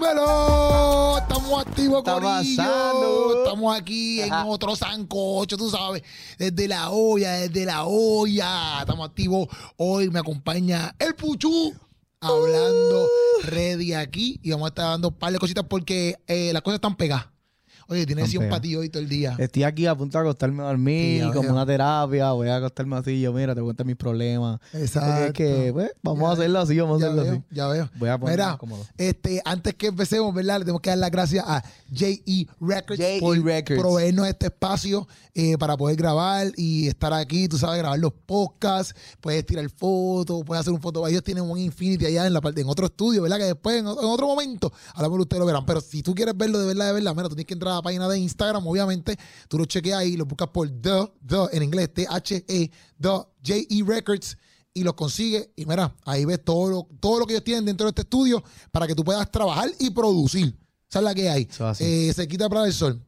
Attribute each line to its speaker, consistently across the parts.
Speaker 1: Dímelo, estamos activos,
Speaker 2: está
Speaker 1: Corillo.
Speaker 2: pasando?
Speaker 1: Estamos aquí en
Speaker 2: Ajá.
Speaker 1: otro sancocho, tú sabes, desde la olla, desde la olla. Estamos activos. Hoy me acompaña el Puchu hablando
Speaker 2: Uh.
Speaker 1: ready aquí y vamos a estar dando un par de cositas porque eh, las cosas están pegadas. Oye, tienes un patio hoy todo el día.
Speaker 2: Estoy aquí a punto de acostarme a dormir, como una terapia. Voy a acostarme así. Yo, mira, te cuento mis problemas.
Speaker 1: Exacto.
Speaker 2: es que, pues, vamos
Speaker 1: Ya-
Speaker 2: a hacerlo así, vamos a hacerlo
Speaker 1: veo,
Speaker 2: así.
Speaker 1: ya veo.
Speaker 2: Voy a
Speaker 1: Mira,
Speaker 2: cómodo.
Speaker 1: este, antes que empecemos, ¿verdad? Le tenemos que dar las gracias a J.E. Records
Speaker 2: J.E.
Speaker 1: por
Speaker 2: Records.
Speaker 1: proveernos este espacio eh, para poder grabar y estar aquí, tú sabes, grabar los podcasts, puedes tirar fotos, puedes hacer un foto. Ellos tienen un Infinity allá en la parte, en otro estudio, ¿verdad? Que después, en otro, en otro momento, a lo mejor ustedes lo verán. Pero si tú quieres verlo de verdad, de verdad, mira, tú tienes que entrar a la página de Instagram, obviamente, tú lo chequeas ahí, lo buscas por The, The, en inglés, T-H-E, The, J.E. Records y los consigue y mira, ahí ves todo lo, todo lo que ellos tienen dentro de este estudio para que tú puedas trabajar y producir. Esa es la que hay. Eh, se quita para el sol.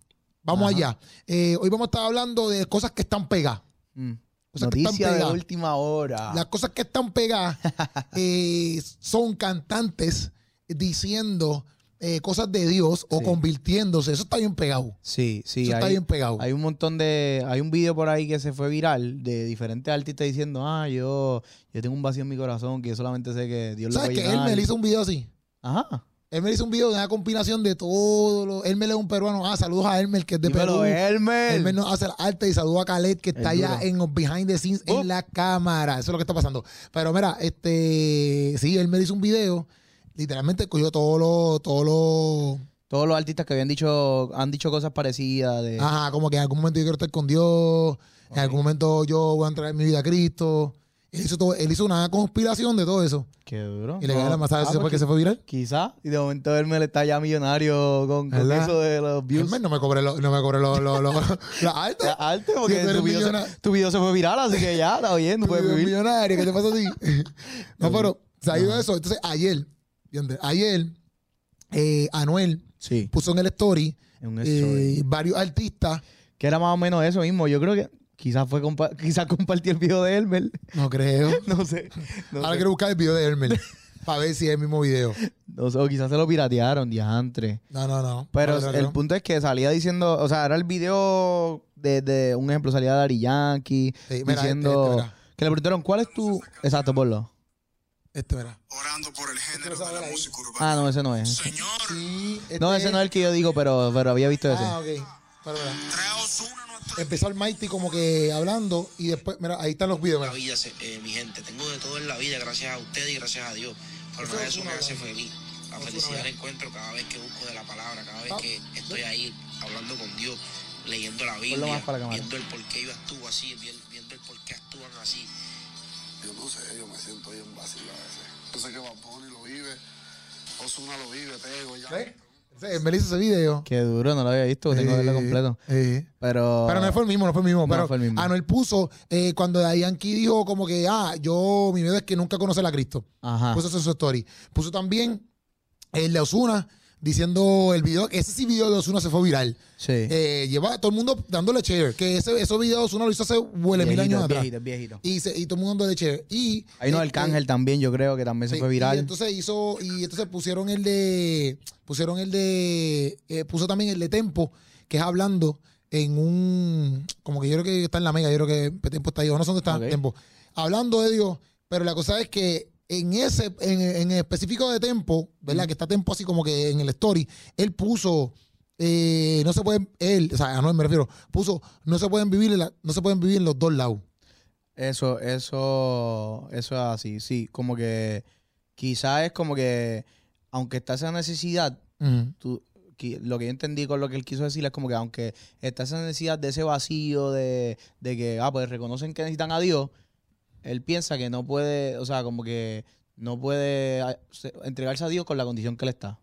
Speaker 1: Vamos
Speaker 2: Ajá.
Speaker 1: allá. Eh, hoy vamos a estar hablando de cosas que están pegadas.
Speaker 2: Mm.
Speaker 1: Cosas que están
Speaker 2: Noticia de última hora.
Speaker 1: Las cosas que están pegadas eh, son cantantes diciendo eh, cosas de Dios o
Speaker 2: Sí.
Speaker 1: convirtiéndose. Eso está bien pegado.
Speaker 2: Sí, sí.
Speaker 1: Eso está bien pegado.
Speaker 2: hay un montón de... Hay un video por ahí que se fue viral de diferentes artistas diciendo, ah, yo, yo tengo un vacío en mi corazón que yo solamente sé que Dios lo va a
Speaker 1: ¿Sabes que él me hizo un video así?
Speaker 2: Ajá.
Speaker 1: Él me hizo un video de una compilación de todo. Lo, Elmer es un peruano. Ah, saludos a Elmer, que es de
Speaker 2: Dímelo,
Speaker 1: Perú.
Speaker 2: Elmer.
Speaker 1: Él nos hace el arte y saluda a Khaled que está allá en los behind the scenes
Speaker 2: Oh.
Speaker 1: en la cámara. Eso es lo que está pasando. Pero mira, este sí, él me hizo un video. Literalmente cogió todo lo, todo lo.
Speaker 2: Todos los artistas que habían dicho, han dicho cosas parecidas de...
Speaker 1: Ajá, como que en algún momento yo quiero estar con Dios. En algún momento yo voy a entregar mi vida a Cristo. Él hizo, todo, él hizo una conspiración de todo eso.
Speaker 2: Qué duro.
Speaker 1: Y le gané la masada
Speaker 2: Ah,
Speaker 1: ¿Eso fue
Speaker 2: pues
Speaker 1: se fue viral?
Speaker 2: Quizá. Y de momento Elmer está ya millonario con, eso de los views.
Speaker 1: No me cobré lo, no me cobré lo, lo, lo- la
Speaker 2: Arte, porque
Speaker 1: Sí, tú eres
Speaker 2: tu, video se, tu video se fue viral, así que ya, está bien, no puedes
Speaker 1: Tú eres
Speaker 2: vivir.
Speaker 1: millonario, ¿qué te pasa a ti? no, pero se ha ido eso. Entonces, ayer, ¿entiendes? ayer, eh, Anuel
Speaker 2: Sí,
Speaker 1: puso en el story,
Speaker 2: en
Speaker 1: eh, varios artistas.
Speaker 2: Que era más o menos eso mismo. Yo creo que quizás fue compa- quizás compartió el video de Elmer.
Speaker 1: No creo.
Speaker 2: No sé. No,
Speaker 1: Ahora
Speaker 2: sé.
Speaker 1: quiero buscar el video de Hermel para ver si es el mismo video.
Speaker 2: No sé, o quizás se lo piratearon diantre.
Speaker 1: No, no, no.
Speaker 2: Pero
Speaker 1: No, no,
Speaker 2: el punto es que salía diciendo, o sea, era el video de, de un ejemplo, salía Dari Yankee
Speaker 1: Sí, mira,
Speaker 2: diciendo
Speaker 1: este, este,
Speaker 2: que le preguntaron, ¿cuál es tu...? Exacto, ponlo.
Speaker 1: Este, verá.
Speaker 3: orando por el género de la música urbana.
Speaker 2: Ah, no, ese no es.
Speaker 3: Señor,
Speaker 1: Sí, este
Speaker 2: No, ese no es el que yo digo, pero, pero había visto ese.
Speaker 1: Ah, ok. Pero, verá. Empezó el Mighty como que hablando y después, mira, ahí están los videos.
Speaker 4: la vida, se- eh, mi gente. Tengo de todo en la vida, gracias a ustedes y gracias a Dios. Pero
Speaker 1: Eso
Speaker 4: nada de
Speaker 1: es
Speaker 4: eso me hace feliz. La felicidad la encuentro cada vez que busco de la palabra, cada vez
Speaker 1: Ah,
Speaker 4: que estoy ahí hablando con Dios, leyendo la
Speaker 2: más
Speaker 4: Biblia,
Speaker 2: para la cámara.
Speaker 4: viendo el por qué ellos actúan así, vi- viendo el por qué actúan así.
Speaker 3: Yo no sé, yo me siento bien vacío a veces. Yo sé que Bad lo vive, Ozuna lo vive, Tego, ya.
Speaker 1: ¿Ves? Ese- Hermel hizo ese video.
Speaker 2: Qué duro, no lo había visto, tengo que verlo
Speaker 1: Eh,
Speaker 2: completo.
Speaker 1: eh.
Speaker 2: Pero...
Speaker 1: Pero no fue el mismo, no fue el mismo.
Speaker 2: No
Speaker 1: pero
Speaker 2: fue el mismo.
Speaker 1: Anuel puso, eh, cuando Yankee dijo como que, ah, yo, mi miedo es que nunca conocer a Cristo.
Speaker 2: Ajá.
Speaker 1: Puso eso en su story. Puso también el de Osuna diciendo el video, ese sí video de Osuna se fue viral.
Speaker 2: Sí.
Speaker 1: Eh, lleva a todo el mundo dándole share, que ese, esos videos de Osuna lo hizo hace huele mil años atrás.
Speaker 2: viejito, viejito.
Speaker 1: Y, se- y todo el mundo dándole share. Y,
Speaker 2: Hay uno del
Speaker 1: este,
Speaker 2: Cángel también, yo creo que también se fue
Speaker 1: Y
Speaker 2: viral.
Speaker 1: entonces hizo, y entonces pusieron el de, pusieron el de, eh, puso también el de Tempo, que es hablando en un, como que yo creo que está en la mega, yo creo que Tempo está ahí, o no sé dónde está
Speaker 2: Ok.
Speaker 1: Tempo, hablando de Dios, pero la cosa es que en ese, en, en específico de Tempo, ¿verdad? Que está Tempo así como que en el story, él puso, eh, no se pueden, él, o sea, a Noel me refiero, puso, no se pueden vivir, en la- no se pueden vivir en los dos lados.
Speaker 2: Eso, eso, eso es así, sí. Como que quizás es como que, aunque está esa necesidad, tú, lo que yo entendí con lo que él quiso decir es como que aunque está esa necesidad de ese vacío de, de que, ah, pues reconocen que necesitan a Dios, él piensa que no puede, o sea, como que no puede ah, se- entregarse a Dios con la condición que él está.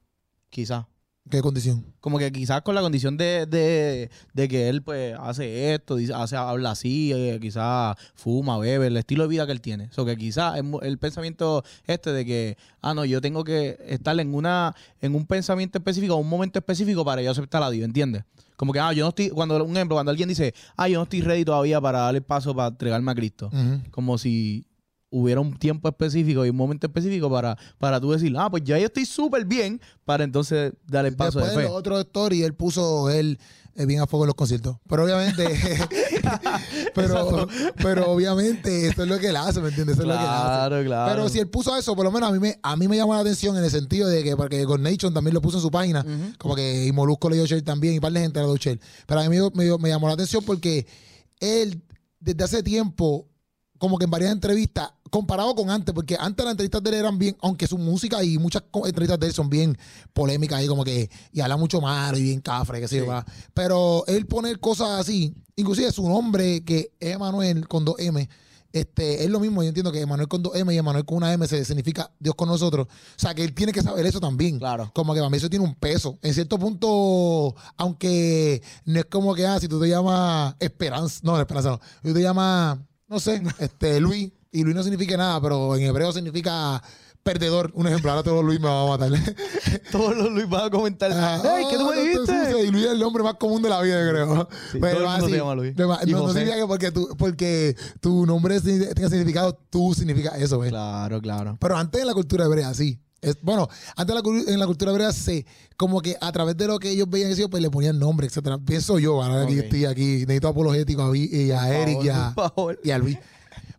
Speaker 2: Quizás.
Speaker 1: ¿Qué condición?
Speaker 2: Como que quizás con la condición de, de, de que él pues hace esto, dice, hace, habla así, eh, quizás fuma, bebe, el estilo de vida que él tiene. O sea, que quizás mu- el pensamiento este de que, ah, no, yo tengo que estar en una en un pensamiento específico, un momento específico para yo aceptar a Dios, ¿entiendes? Como que, ah, yo no estoy, cuando, un ejemplo, cuando alguien dice, ah, yo no estoy ready todavía para darle el paso para entregarme a Cristo. Como si hubiera un tiempo específico y un momento específico para, para tú decir, ah, pues ya yo estoy súper bien, para entonces dar el paso
Speaker 1: Después
Speaker 2: de fe.
Speaker 1: los otros stories, él puso él eh, bien a fuego en los conciertos. Pero obviamente, pero, pero obviamente esto es lo que él hace, ¿me entiendes? Eso es lo que él hace.
Speaker 2: Claro, claro.
Speaker 1: Pero si él puso eso, por lo menos a mí me, a mí me llamó la atención en el sentido de que, porque con Nation también lo puso en su página, como que y Molusco le dio share también, y par de gente le dio share. Pero a mí me, me llamó la atención porque él, desde hace tiempo, como que en varias entrevistas, comparado con antes, porque antes las entrevistas de él eran bien, aunque su música y muchas entrevistas de él son bien polémicas ahí, como que, y habla mucho malo y bien cafre, qué sé yo, ¿verdad? Pero él poner cosas así, inclusive su nombre, que es Emanuel con dos M, este, es lo mismo, yo entiendo que Emanuel con dos M y Emanuel con una M se significa Dios con nosotros. O sea, que él tiene que saber eso también.
Speaker 2: Claro.
Speaker 1: Como que para mí eso tiene un peso. En cierto punto, aunque no es como que, ah, si tú te llamas Esperanza, no, Esperanza no, si tú te llamas, no sé, este, Luis, y Luis no significa nada, pero en hebreo significa perdedor. Un ejemplo, ahora todos Luis me van a matar.
Speaker 2: Todos los Luis van a comentar,
Speaker 1: Ah,
Speaker 2: ¡Ey, qué tú me dijiste!
Speaker 1: Y Luis es el hombre más común de la vida, creo.
Speaker 2: Sí,
Speaker 1: Pero
Speaker 2: todo el mundo
Speaker 1: así,
Speaker 2: se llama Luis.
Speaker 1: No, no significa que porque tu, porque tu nombre tenga significado, tú significa eso, ¿ves?
Speaker 2: Claro, claro.
Speaker 1: Pero antes en la cultura hebrea, sí. Es, bueno, antes en la, en la cultura hebrea se, como que a través de lo que ellos veían, pues le ponían nombre, etcétera. Pienso yo, ahora que
Speaker 2: Ok.
Speaker 1: yo estoy aquí, necesito apologético a, Vi- y a Eric a, y a Luis.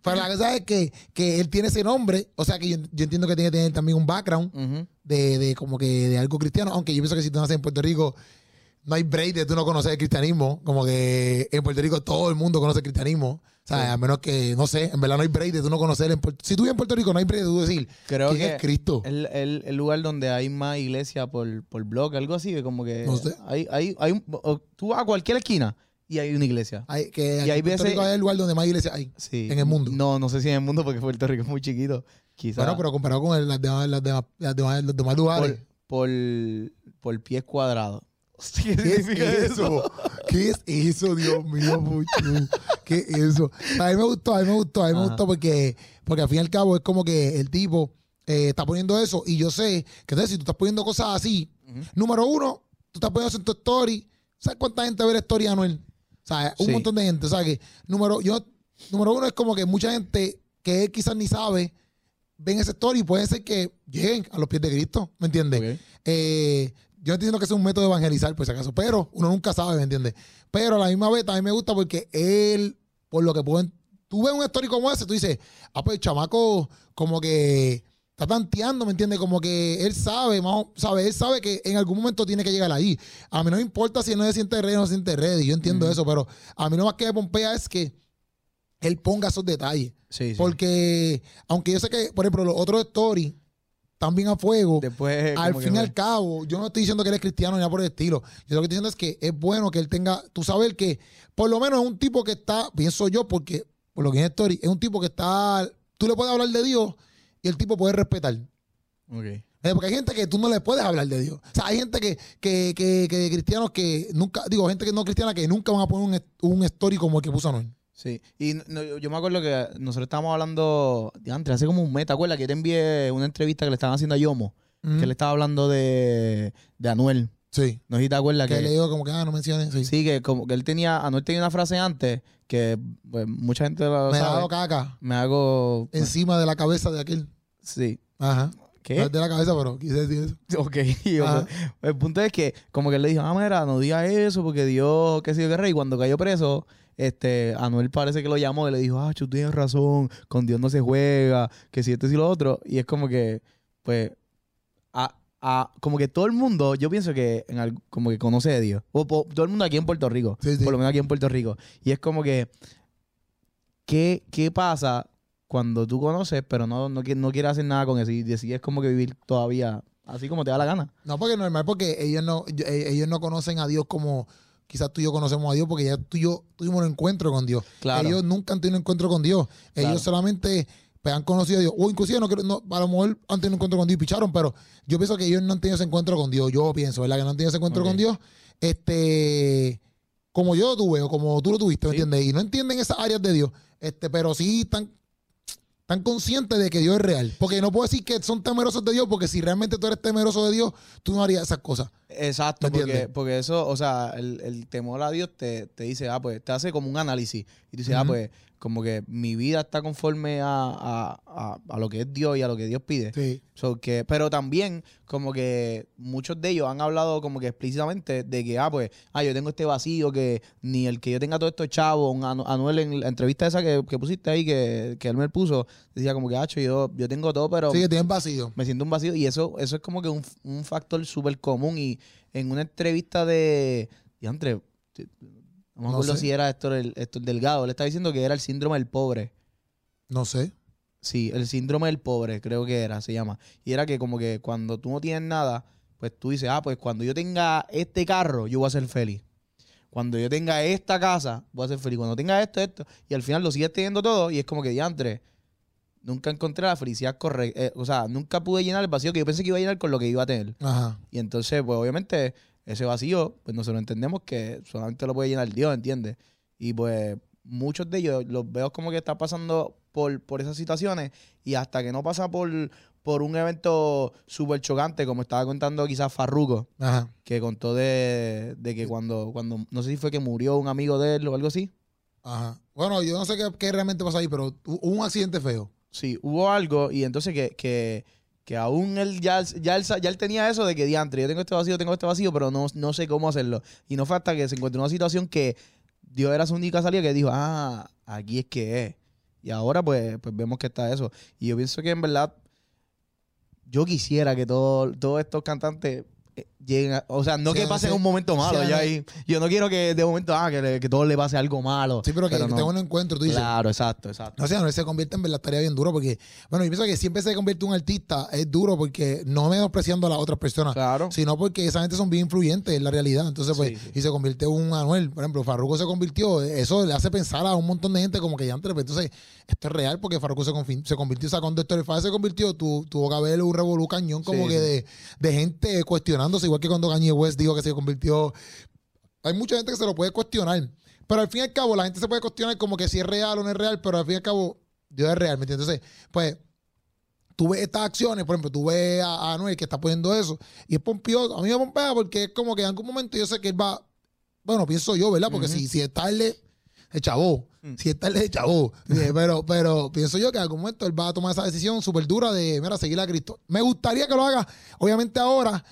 Speaker 1: Pero la cosa es que, que él tiene ese nombre, o sea que yo, yo entiendo que tiene que tener también un background de, de como que de algo cristiano, aunque yo pienso que si tú naces en Puerto Rico, no hay break de tú no conocer el cristianismo, como que en Puerto Rico todo el mundo conoce el cristianismo, o sea, a menos que, no sé, en verdad no hay break de tú no conocer, en Puerto- si tú vives en Puerto Rico no hay break de tú decir,
Speaker 2: Creo
Speaker 1: ¿quién
Speaker 2: que
Speaker 1: es Cristo?
Speaker 2: el, el, el lugar donde hay más iglesia por, por blog, algo así, como que
Speaker 1: No sé.
Speaker 2: hay, hay, hay tú vas a cualquier esquina y hay una iglesia.
Speaker 1: Hay, que
Speaker 2: y
Speaker 1: aquí
Speaker 2: hay
Speaker 1: en Puerto
Speaker 2: veces-
Speaker 1: Rico es el lugar donde más iglesias hay.
Speaker 2: Sí.
Speaker 1: En el mundo.
Speaker 2: No, no sé si en el mundo porque Puerto Rico es muy chiquito. Quizás
Speaker 1: Bueno, pero comparado con el- las demás, las demás, las demás- los demás lugares.
Speaker 2: por, por, por pies cuadrados. ¿Qué
Speaker 1: ¿Qué es
Speaker 2: significa
Speaker 1: eso? ¿Qué es eso, Dios mío, Puchu? ¿Qué es eso? A mí me gustó, a mí me gustó, a mí me
Speaker 2: Ajá.
Speaker 1: gustó porque, porque al fin y al cabo es como que el tipo eh, está poniendo eso y yo sé que entonces si tú estás poniendo cosas así,
Speaker 2: Ujú.
Speaker 1: número uno, tú estás poniendo eso en tu story, ¿sabes cuánta gente ve la story de Anuel? Sea, un
Speaker 2: Sí.
Speaker 1: montón de gente, o sea que número, yo, número uno es como que mucha gente que él quizás ni sabe ven ese story y puede ser que lleguen a los pies de Cristo, ¿me entiendes? Eh, yo no estoy diciendo que sea un método de evangelizar, por si acaso, pero uno nunca sabe, ¿me entiendes? Pero a la misma vez también me gusta porque él, por lo que pueden. Tú ves un story como ese, tú dices, ah, pues el chamaco, como que está tanteando, ¿me entiendes? Como que él sabe, más sabe, él sabe que en algún momento tiene que llegar ahí. A mí no me importa si él no se siente ready o no se siente ready, yo entiendo eso, pero a mí lo más que me pompea es que él ponga esos detalles.
Speaker 2: Sí, sí.
Speaker 1: Porque, aunque yo sé que, por ejemplo, los otros stories están bien a fuego,
Speaker 2: Después,
Speaker 1: al fin y al cabo, yo no estoy diciendo que él es cristiano ni nada por el estilo. Yo lo que estoy diciendo es que es bueno que él tenga, tú sabes que por lo menos es un tipo que está, pienso yo, porque por lo que es story, es un tipo que está, tú le puedes hablar de Dios y el tipo puede respetar.
Speaker 2: Ok.
Speaker 1: Eh, Porque hay gente que tú no le puedes hablar de Dios. O sea, hay gente que, que, que, que cristianos que nunca, digo, gente que no cristiana que nunca van a poner un, un story como el que puso Anuel.
Speaker 2: Sí, y no- yo- me acuerdo que nosotros estábamos hablando, antes, hace como un mes, ¿te acuerdas? Que te envié una entrevista que le estaban haciendo a Yomo, que le estaba hablando de, de Anuel.
Speaker 1: Sí.
Speaker 2: No sé si te acuerdas
Speaker 1: Que
Speaker 2: que...
Speaker 1: le digo como que, ah, no menciones. Sí.
Speaker 2: Sí, que como que él tenía, Anuel tenía una frase antes que pues, mucha gente lo
Speaker 1: Me ha
Speaker 2: sabe.
Speaker 1: dado caca
Speaker 2: Me hago...
Speaker 1: encima de la cabeza de aquel.
Speaker 2: Sí.
Speaker 1: Ajá. No
Speaker 2: ¿Qué?
Speaker 1: es de la cabeza, pero quise decir eso.
Speaker 2: Ok.
Speaker 1: Ajá.
Speaker 2: pues, el punto es que como que él le dijo, ah, mira, no digas eso porque Dios, qué sé yo, qué rey. Y cuando cayó preso, este, Anuel parece que lo llamó y le dijo, ah, tú tienes razón, con Dios no se juega, que si esto y lo otro. Y es como que, pues, a, a- como que todo el mundo, yo pienso que en como que conoce de Dios. O todo el mundo aquí en Puerto Rico.
Speaker 1: Sí, sí.
Speaker 2: Por lo menos aquí en Puerto Rico. Y es como que, ¿qué, qué pasa cuando tú conoces, pero no, no, no quieres hacer nada con eso? Y decides como que vivir todavía así como te da la gana.
Speaker 1: No, porque es normal, porque ellos no, eh, ellos no conocen a Dios como quizás tú y yo conocemos a Dios, porque ya tú y yo tuvimos un encuentro con Dios.
Speaker 2: Claro.
Speaker 1: Ellos nunca han tenido un encuentro con Dios.
Speaker 2: Claro.
Speaker 1: Ellos solamente pues, han conocido a Dios. O inclusive, no, no, a lo mejor han tenido un encuentro con Dios y picharon, pero yo pienso que ellos no han tenido ese encuentro con Dios. Yo pienso, ¿verdad? Que no han tenido ese encuentro con Dios. Este, como yo lo tuve o como tú lo tuviste, ¿me
Speaker 2: Sí.
Speaker 1: entiendes? Y no entienden esas áreas de Dios, este, pero sí están tan conscientes de que Dios es real. Porque no puedo decir que son temerosos de Dios, porque si realmente tú eres temeroso de Dios, tú no harías esas cosas.
Speaker 2: Exacto,
Speaker 1: ¿Me
Speaker 2: porque, eso, o sea, el, el temor a Dios te, te dice, ah, pues te hace como un análisis. Y tú dices, ah, pues como que mi vida está conforme a, a- a- a lo que es Dios y a lo que Dios pide.
Speaker 1: Sí.
Speaker 2: So que, pero también, como que muchos de ellos han hablado como que explícitamente de que, ah, pues, ah, yo tengo este vacío que ni el que yo tenga todo esto chavo, Anuel en la entrevista esa que, que pusiste ahí, que, que él me puso, decía como que, ah, yo, yo tengo todo, pero
Speaker 1: Sí, que tienen vacío.
Speaker 2: me siento un vacío. Y eso, eso es como que un, un factor súper común. Y en una entrevista de, diantre, no me
Speaker 1: No
Speaker 2: acuerdo
Speaker 1: sé.
Speaker 2: si era Héctor, el, Héctor Delgado, le estaba diciendo que era el síndrome del pobre.
Speaker 1: No sé.
Speaker 2: Sí, el síndrome del pobre, creo que era, se llama. Y era que como que cuando tú no tienes nada, pues tú dices, ah, pues cuando yo tenga este carro, yo voy a ser feliz. Cuando yo tenga esta casa, voy a ser feliz. Cuando tenga esto, esto. Y al final lo sigues teniendo todo y es como que diantre. Nunca encontré la felicidad correcta. o sea, nunca pude llenar el vacío que yo pensé que iba a llenar con lo que iba a tener.
Speaker 1: Ajá.
Speaker 2: Y entonces, pues obviamente, ese vacío, pues nosotros entendemos que solamente lo puede llenar Dios, ¿entiendes? Y pues muchos de ellos los veo como que están pasando por, por esas situaciones y hasta que no pasa por, por un evento súper chocante, como estaba contando quizás Farruko,
Speaker 1: Ajá.
Speaker 2: que contó de, de que cuando, cuando, no sé si fue que murió un amigo de él o algo así.
Speaker 1: Ajá. Bueno, yo no sé qué, qué realmente pasó ahí, pero hu- hubo un accidente feo.
Speaker 2: Sí, hubo algo y entonces que, que, que aún él ya, él, ya él tenía eso de que diantre, yo tengo este vacío, tengo este vacío, pero no, no sé cómo hacerlo. Y no fue hasta que se encontró en una situación que Dios era su única salida que dijo, ah, aquí es que es. Y ahora pues, pues vemos que está eso. Y yo pienso que en verdad yo quisiera que todo- todos estos cantantes lleguen a- o sea, no que pasen un momento malo.
Speaker 1: No.
Speaker 2: ahí. Yo no quiero que de momento, ah, que, le- que todo le pase algo malo.
Speaker 1: Sí, pero que, que
Speaker 2: no.
Speaker 1: tenga un encuentro, tú dices.
Speaker 2: Claro, exacto, exacto.
Speaker 1: No sé, no se convierte en verdad, estaría bien duro porque, bueno, yo pienso que siempre se convierte un artista, es duro porque no menospreciando a las otras personas,
Speaker 2: Claro.
Speaker 1: sino porque esa gente son bien influyentes en la realidad. Entonces, pues,
Speaker 2: Sí, sí.
Speaker 1: y se convierte en un Anuel, por ejemplo, Farruko se convirtió, eso le hace pensar a un montón de gente como que ya antes, pues, entonces, esto es real porque Farruko se, se convirtió, o sea, cuando Father se convirtió, tu- tuvo que haber un revolú cañón como
Speaker 2: Sí,
Speaker 1: que. De, de gente cuestionándose, igual que cuando Kanye West dijo que se convirtió. Hay mucha gente que se lo puede cuestionar. Pero al fin y al cabo, la gente se puede cuestionar como que si es real o no es real, pero al fin y al cabo, Dios es real, ¿me entiendes? Entonces, pues, tú ves estas acciones, por ejemplo, tú ves a, Anuel que está poniendo eso, y es pompioso. A mí me pompea porque es como que en algún momento yo sé que él va, bueno, pienso yo, ¿verdad? Porque si, si es tarde, se chavó.
Speaker 2: Mm.
Speaker 1: Si es tarde, chavó. Eh, pero, pero pienso yo que en algún momento él va a tomar esa decisión súper dura de, mira, seguir a Cristo. Me gustaría que lo haga, obviamente ahora,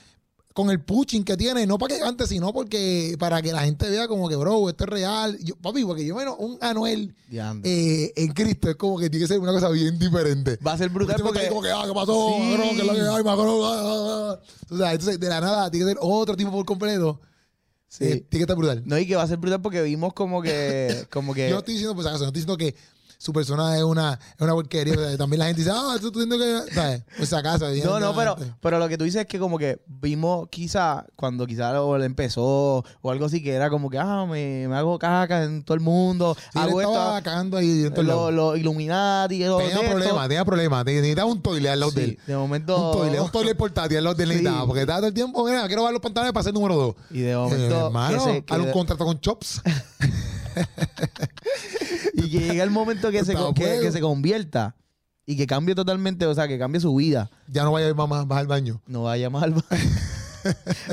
Speaker 1: con el pushing que tiene, no para que cante, sino porque para que la gente vea como que, bro, esto es real. Yo, papi, porque yo menos un Anuel eh, en Cristo es como que tiene que ser una cosa bien diferente.
Speaker 2: Va a ser brutal
Speaker 1: Últimamente
Speaker 2: porque...
Speaker 1: hay como que, ah, ¿qué pasó?
Speaker 2: Sí.
Speaker 1: Macron? ¿Qué es lo que hay, Macron? Ah, ah, ah. O sea, entonces, de la nada, tiene que ser otro tipo por completo.
Speaker 2: Sí.
Speaker 1: Eh, tiene que estar brutal.
Speaker 2: No, y que va a ser brutal porque vimos como que... Como que
Speaker 1: Yo no estoy diciendo, pues, acaso, no estoy diciendo que su persona es una, es una porquería. O sea, también la gente dice, ah, tú diciendo que. ¿Sabes? Pues acaso.
Speaker 2: No, no, pero, pero lo que tú dices es que como que vimos quizá cuando quizá o él empezó o algo así que era como que, ah, me, me hago caca en todo el mundo,
Speaker 1: Sí,
Speaker 2: hago
Speaker 1: estaba
Speaker 2: esto,
Speaker 1: cagando ahí en lados.
Speaker 2: lo Illuminati, los
Speaker 1: Tenía problemas, tenía problemas. Necesitaba un toilet al lado de
Speaker 2: Sí,
Speaker 1: él.
Speaker 2: de momento...
Speaker 1: Un toilet, un toilet portátil al lado de él
Speaker 2: Sí.
Speaker 1: necesitaba. Porque estaba todo el tiempo, mira, quiero bajar los pantalones para ser número dos.
Speaker 2: Y de
Speaker 1: Eh,
Speaker 2: momento...
Speaker 1: hermano,
Speaker 2: que se- de-
Speaker 1: contrato con Chops.
Speaker 2: y que llega el momento que se,
Speaker 1: Está
Speaker 2: que, se convierta y que cambie totalmente, o sea, que cambie su vida.
Speaker 1: ya no vaya más, más al baño.
Speaker 2: No vaya mal.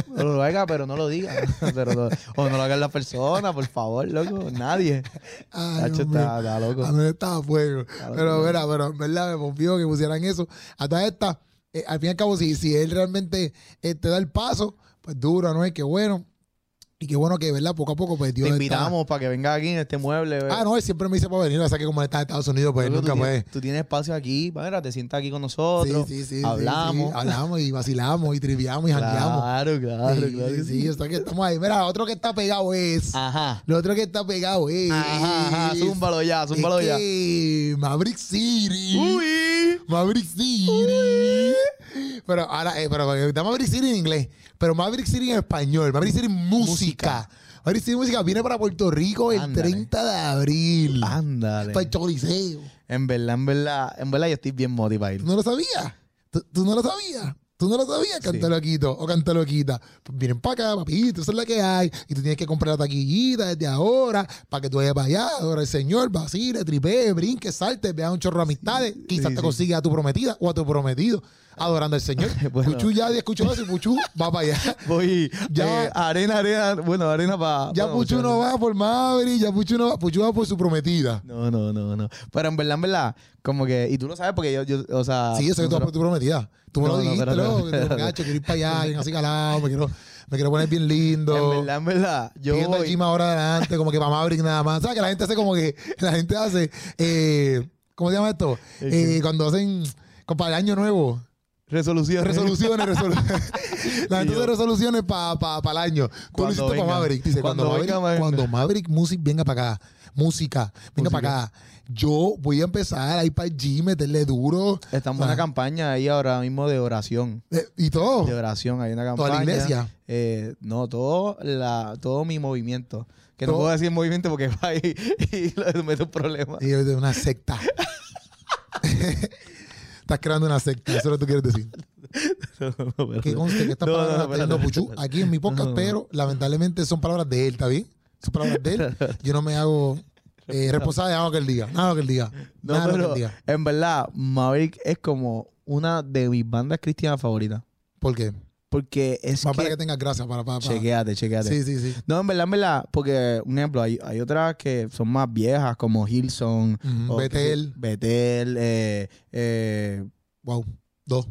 Speaker 2: No lo haga, pero no lo diga. Pero no- o no lo hagan las personas, por favor, loco. Nadie.
Speaker 1: Ay,
Speaker 2: está, está loco.
Speaker 1: A mí estaba fuego. Pero, mira, pero en verdad me pompió que pusieran eso. Hasta esta, eh, al fin y al cabo, si, si él realmente eh, te da el paso, pues duro, ¿no? es que bueno. Y qué bueno que, ¿verdad? Poco a poco, pues Dios
Speaker 2: Te
Speaker 1: está-
Speaker 2: invitamos para que venga aquí en este mueble.
Speaker 1: Ah, no, él siempre me dice para venir. O sea que como él está en Estados Unidos, pues nunca
Speaker 2: tú,
Speaker 1: puede.
Speaker 2: tú tienes espacio aquí, mira, te sientas aquí con
Speaker 1: Sí,
Speaker 2: nosotros.
Speaker 1: sí, sí, sí,
Speaker 2: hablamos.
Speaker 1: sí. Hablamos y vacilamos y triviamos y jangueamos.
Speaker 2: Claro, claro,
Speaker 1: sí,
Speaker 2: claro.
Speaker 1: sí,
Speaker 2: sí.
Speaker 1: o sea que estamos ahí. Mira, otro que está pegado es.
Speaker 2: Ajá.
Speaker 1: Lo otro que está pegado es.
Speaker 2: Ajá, ajá. Zúmbalo ya, zúmbalo
Speaker 1: es
Speaker 2: ya.
Speaker 1: que Maverick City.
Speaker 2: Uy.
Speaker 1: Maverick City. Pero ahora, eh, pero está Maverick City en inglés, pero Maverick City en español. Maverick City música. Maverick City música viene para Puerto Rico el
Speaker 2: Ándale.
Speaker 1: 30 de abril.
Speaker 2: Ándale.
Speaker 1: Para el Choliseo.
Speaker 2: En verdad, en verdad, en verdad yo estoy bien motivado.
Speaker 1: ¿Tú no lo sabías? ¿Tú, tú no lo sabías? ¿Tú no lo sabías? Canta loquito o canta loquita. Pues vienen para acá, papito, esa es la que hay. Y tú tienes que comprar la taquillita desde ahora para que tú vayas para allá. Ahora el señor vacile, tripee, brinque, salte, vea un chorro de amistades. Quizás
Speaker 2: sí,
Speaker 1: te
Speaker 2: sí.
Speaker 1: consiga a tu prometida o a tu prometido. Adorando al Señor.
Speaker 2: Bueno.
Speaker 1: Puchu ya escuchó eso y Puchu va para allá.
Speaker 2: Voy
Speaker 1: Ya-
Speaker 2: eh, arena, arena, bueno, arena para...
Speaker 1: Ya Puchu no va por Maverick, ya Puchu no va, Puchu va por su prometida.
Speaker 2: No, no, no, no. Pero en verdad, en verdad, como que, y tú lo sabes porque yo, yo o sea...
Speaker 1: Sí, eso que tú vas por tu prometida. Tú me
Speaker 2: No,
Speaker 1: lo
Speaker 2: no,
Speaker 1: dijiste,
Speaker 2: espérate,
Speaker 1: loco, que tú, gacho, quiero ir para allá, así calado, me quiero, me quiero poner bien lindo.
Speaker 2: En verdad, en verdad, yo
Speaker 1: el
Speaker 2: voy...
Speaker 1: gym ahora adelante, como que para Maverick nada más. ¿Sabes? Que la gente hace como que, la gente hace, eh, ¿cómo se llama esto?
Speaker 2: ¿El
Speaker 1: Eh, cuando hacen, como para el año nuevo,
Speaker 2: Resolución.
Speaker 1: resoluciones, resoluciones. la gente
Speaker 2: Y yo-
Speaker 1: resoluciones para pa, pa el año. Tú lo
Speaker 2: Cuando
Speaker 1: hiciste para
Speaker 2: venga.
Speaker 1: Maverick. Dice, cuando,
Speaker 2: Cuando
Speaker 1: Maverick,
Speaker 2: venga, venga.
Speaker 1: cuando Maverick Music venga para acá, música, venga
Speaker 2: Música.
Speaker 1: para acá, yo voy a empezar a ir para el gym, meterle duro.
Speaker 2: Estamos en una campaña ahí ahora mismo de oración.
Speaker 1: eh, y todo.
Speaker 2: De oración, hay una campaña.
Speaker 1: Toda la iglesia.
Speaker 2: Eh, no, todo, la, todo mi movimiento. Que no puedo decir movimiento porque va y, y le meto un problema.
Speaker 1: Y es de una secta. Estás creando una secta, eso es lo que tú quieres decir. Que conste que estas palabras las está diciendo Puchu aquí en mi podcast, pero lamentablemente son palabras de él, ¿está bien? Son palabras de él. Yo no me hago eh, responsable de nada que él diga. Nada que él diga.
Speaker 2: No,
Speaker 1: nada que él diga.
Speaker 2: en verdad, Maverick es como una de mis bandas cristianas favoritas.
Speaker 1: ¿Por qué?
Speaker 2: Porque es
Speaker 1: Más para que
Speaker 2: que...
Speaker 1: tengas gracia para, para, para.
Speaker 2: Chequéate, chequéate.
Speaker 1: Sí, sí, sí.
Speaker 2: No, en verdad, en verdad, porque, un ejemplo, hay, hay otras que son más viejas, como o
Speaker 1: Betel.
Speaker 2: que- Betel, eh, eh,
Speaker 1: Wow. Dos.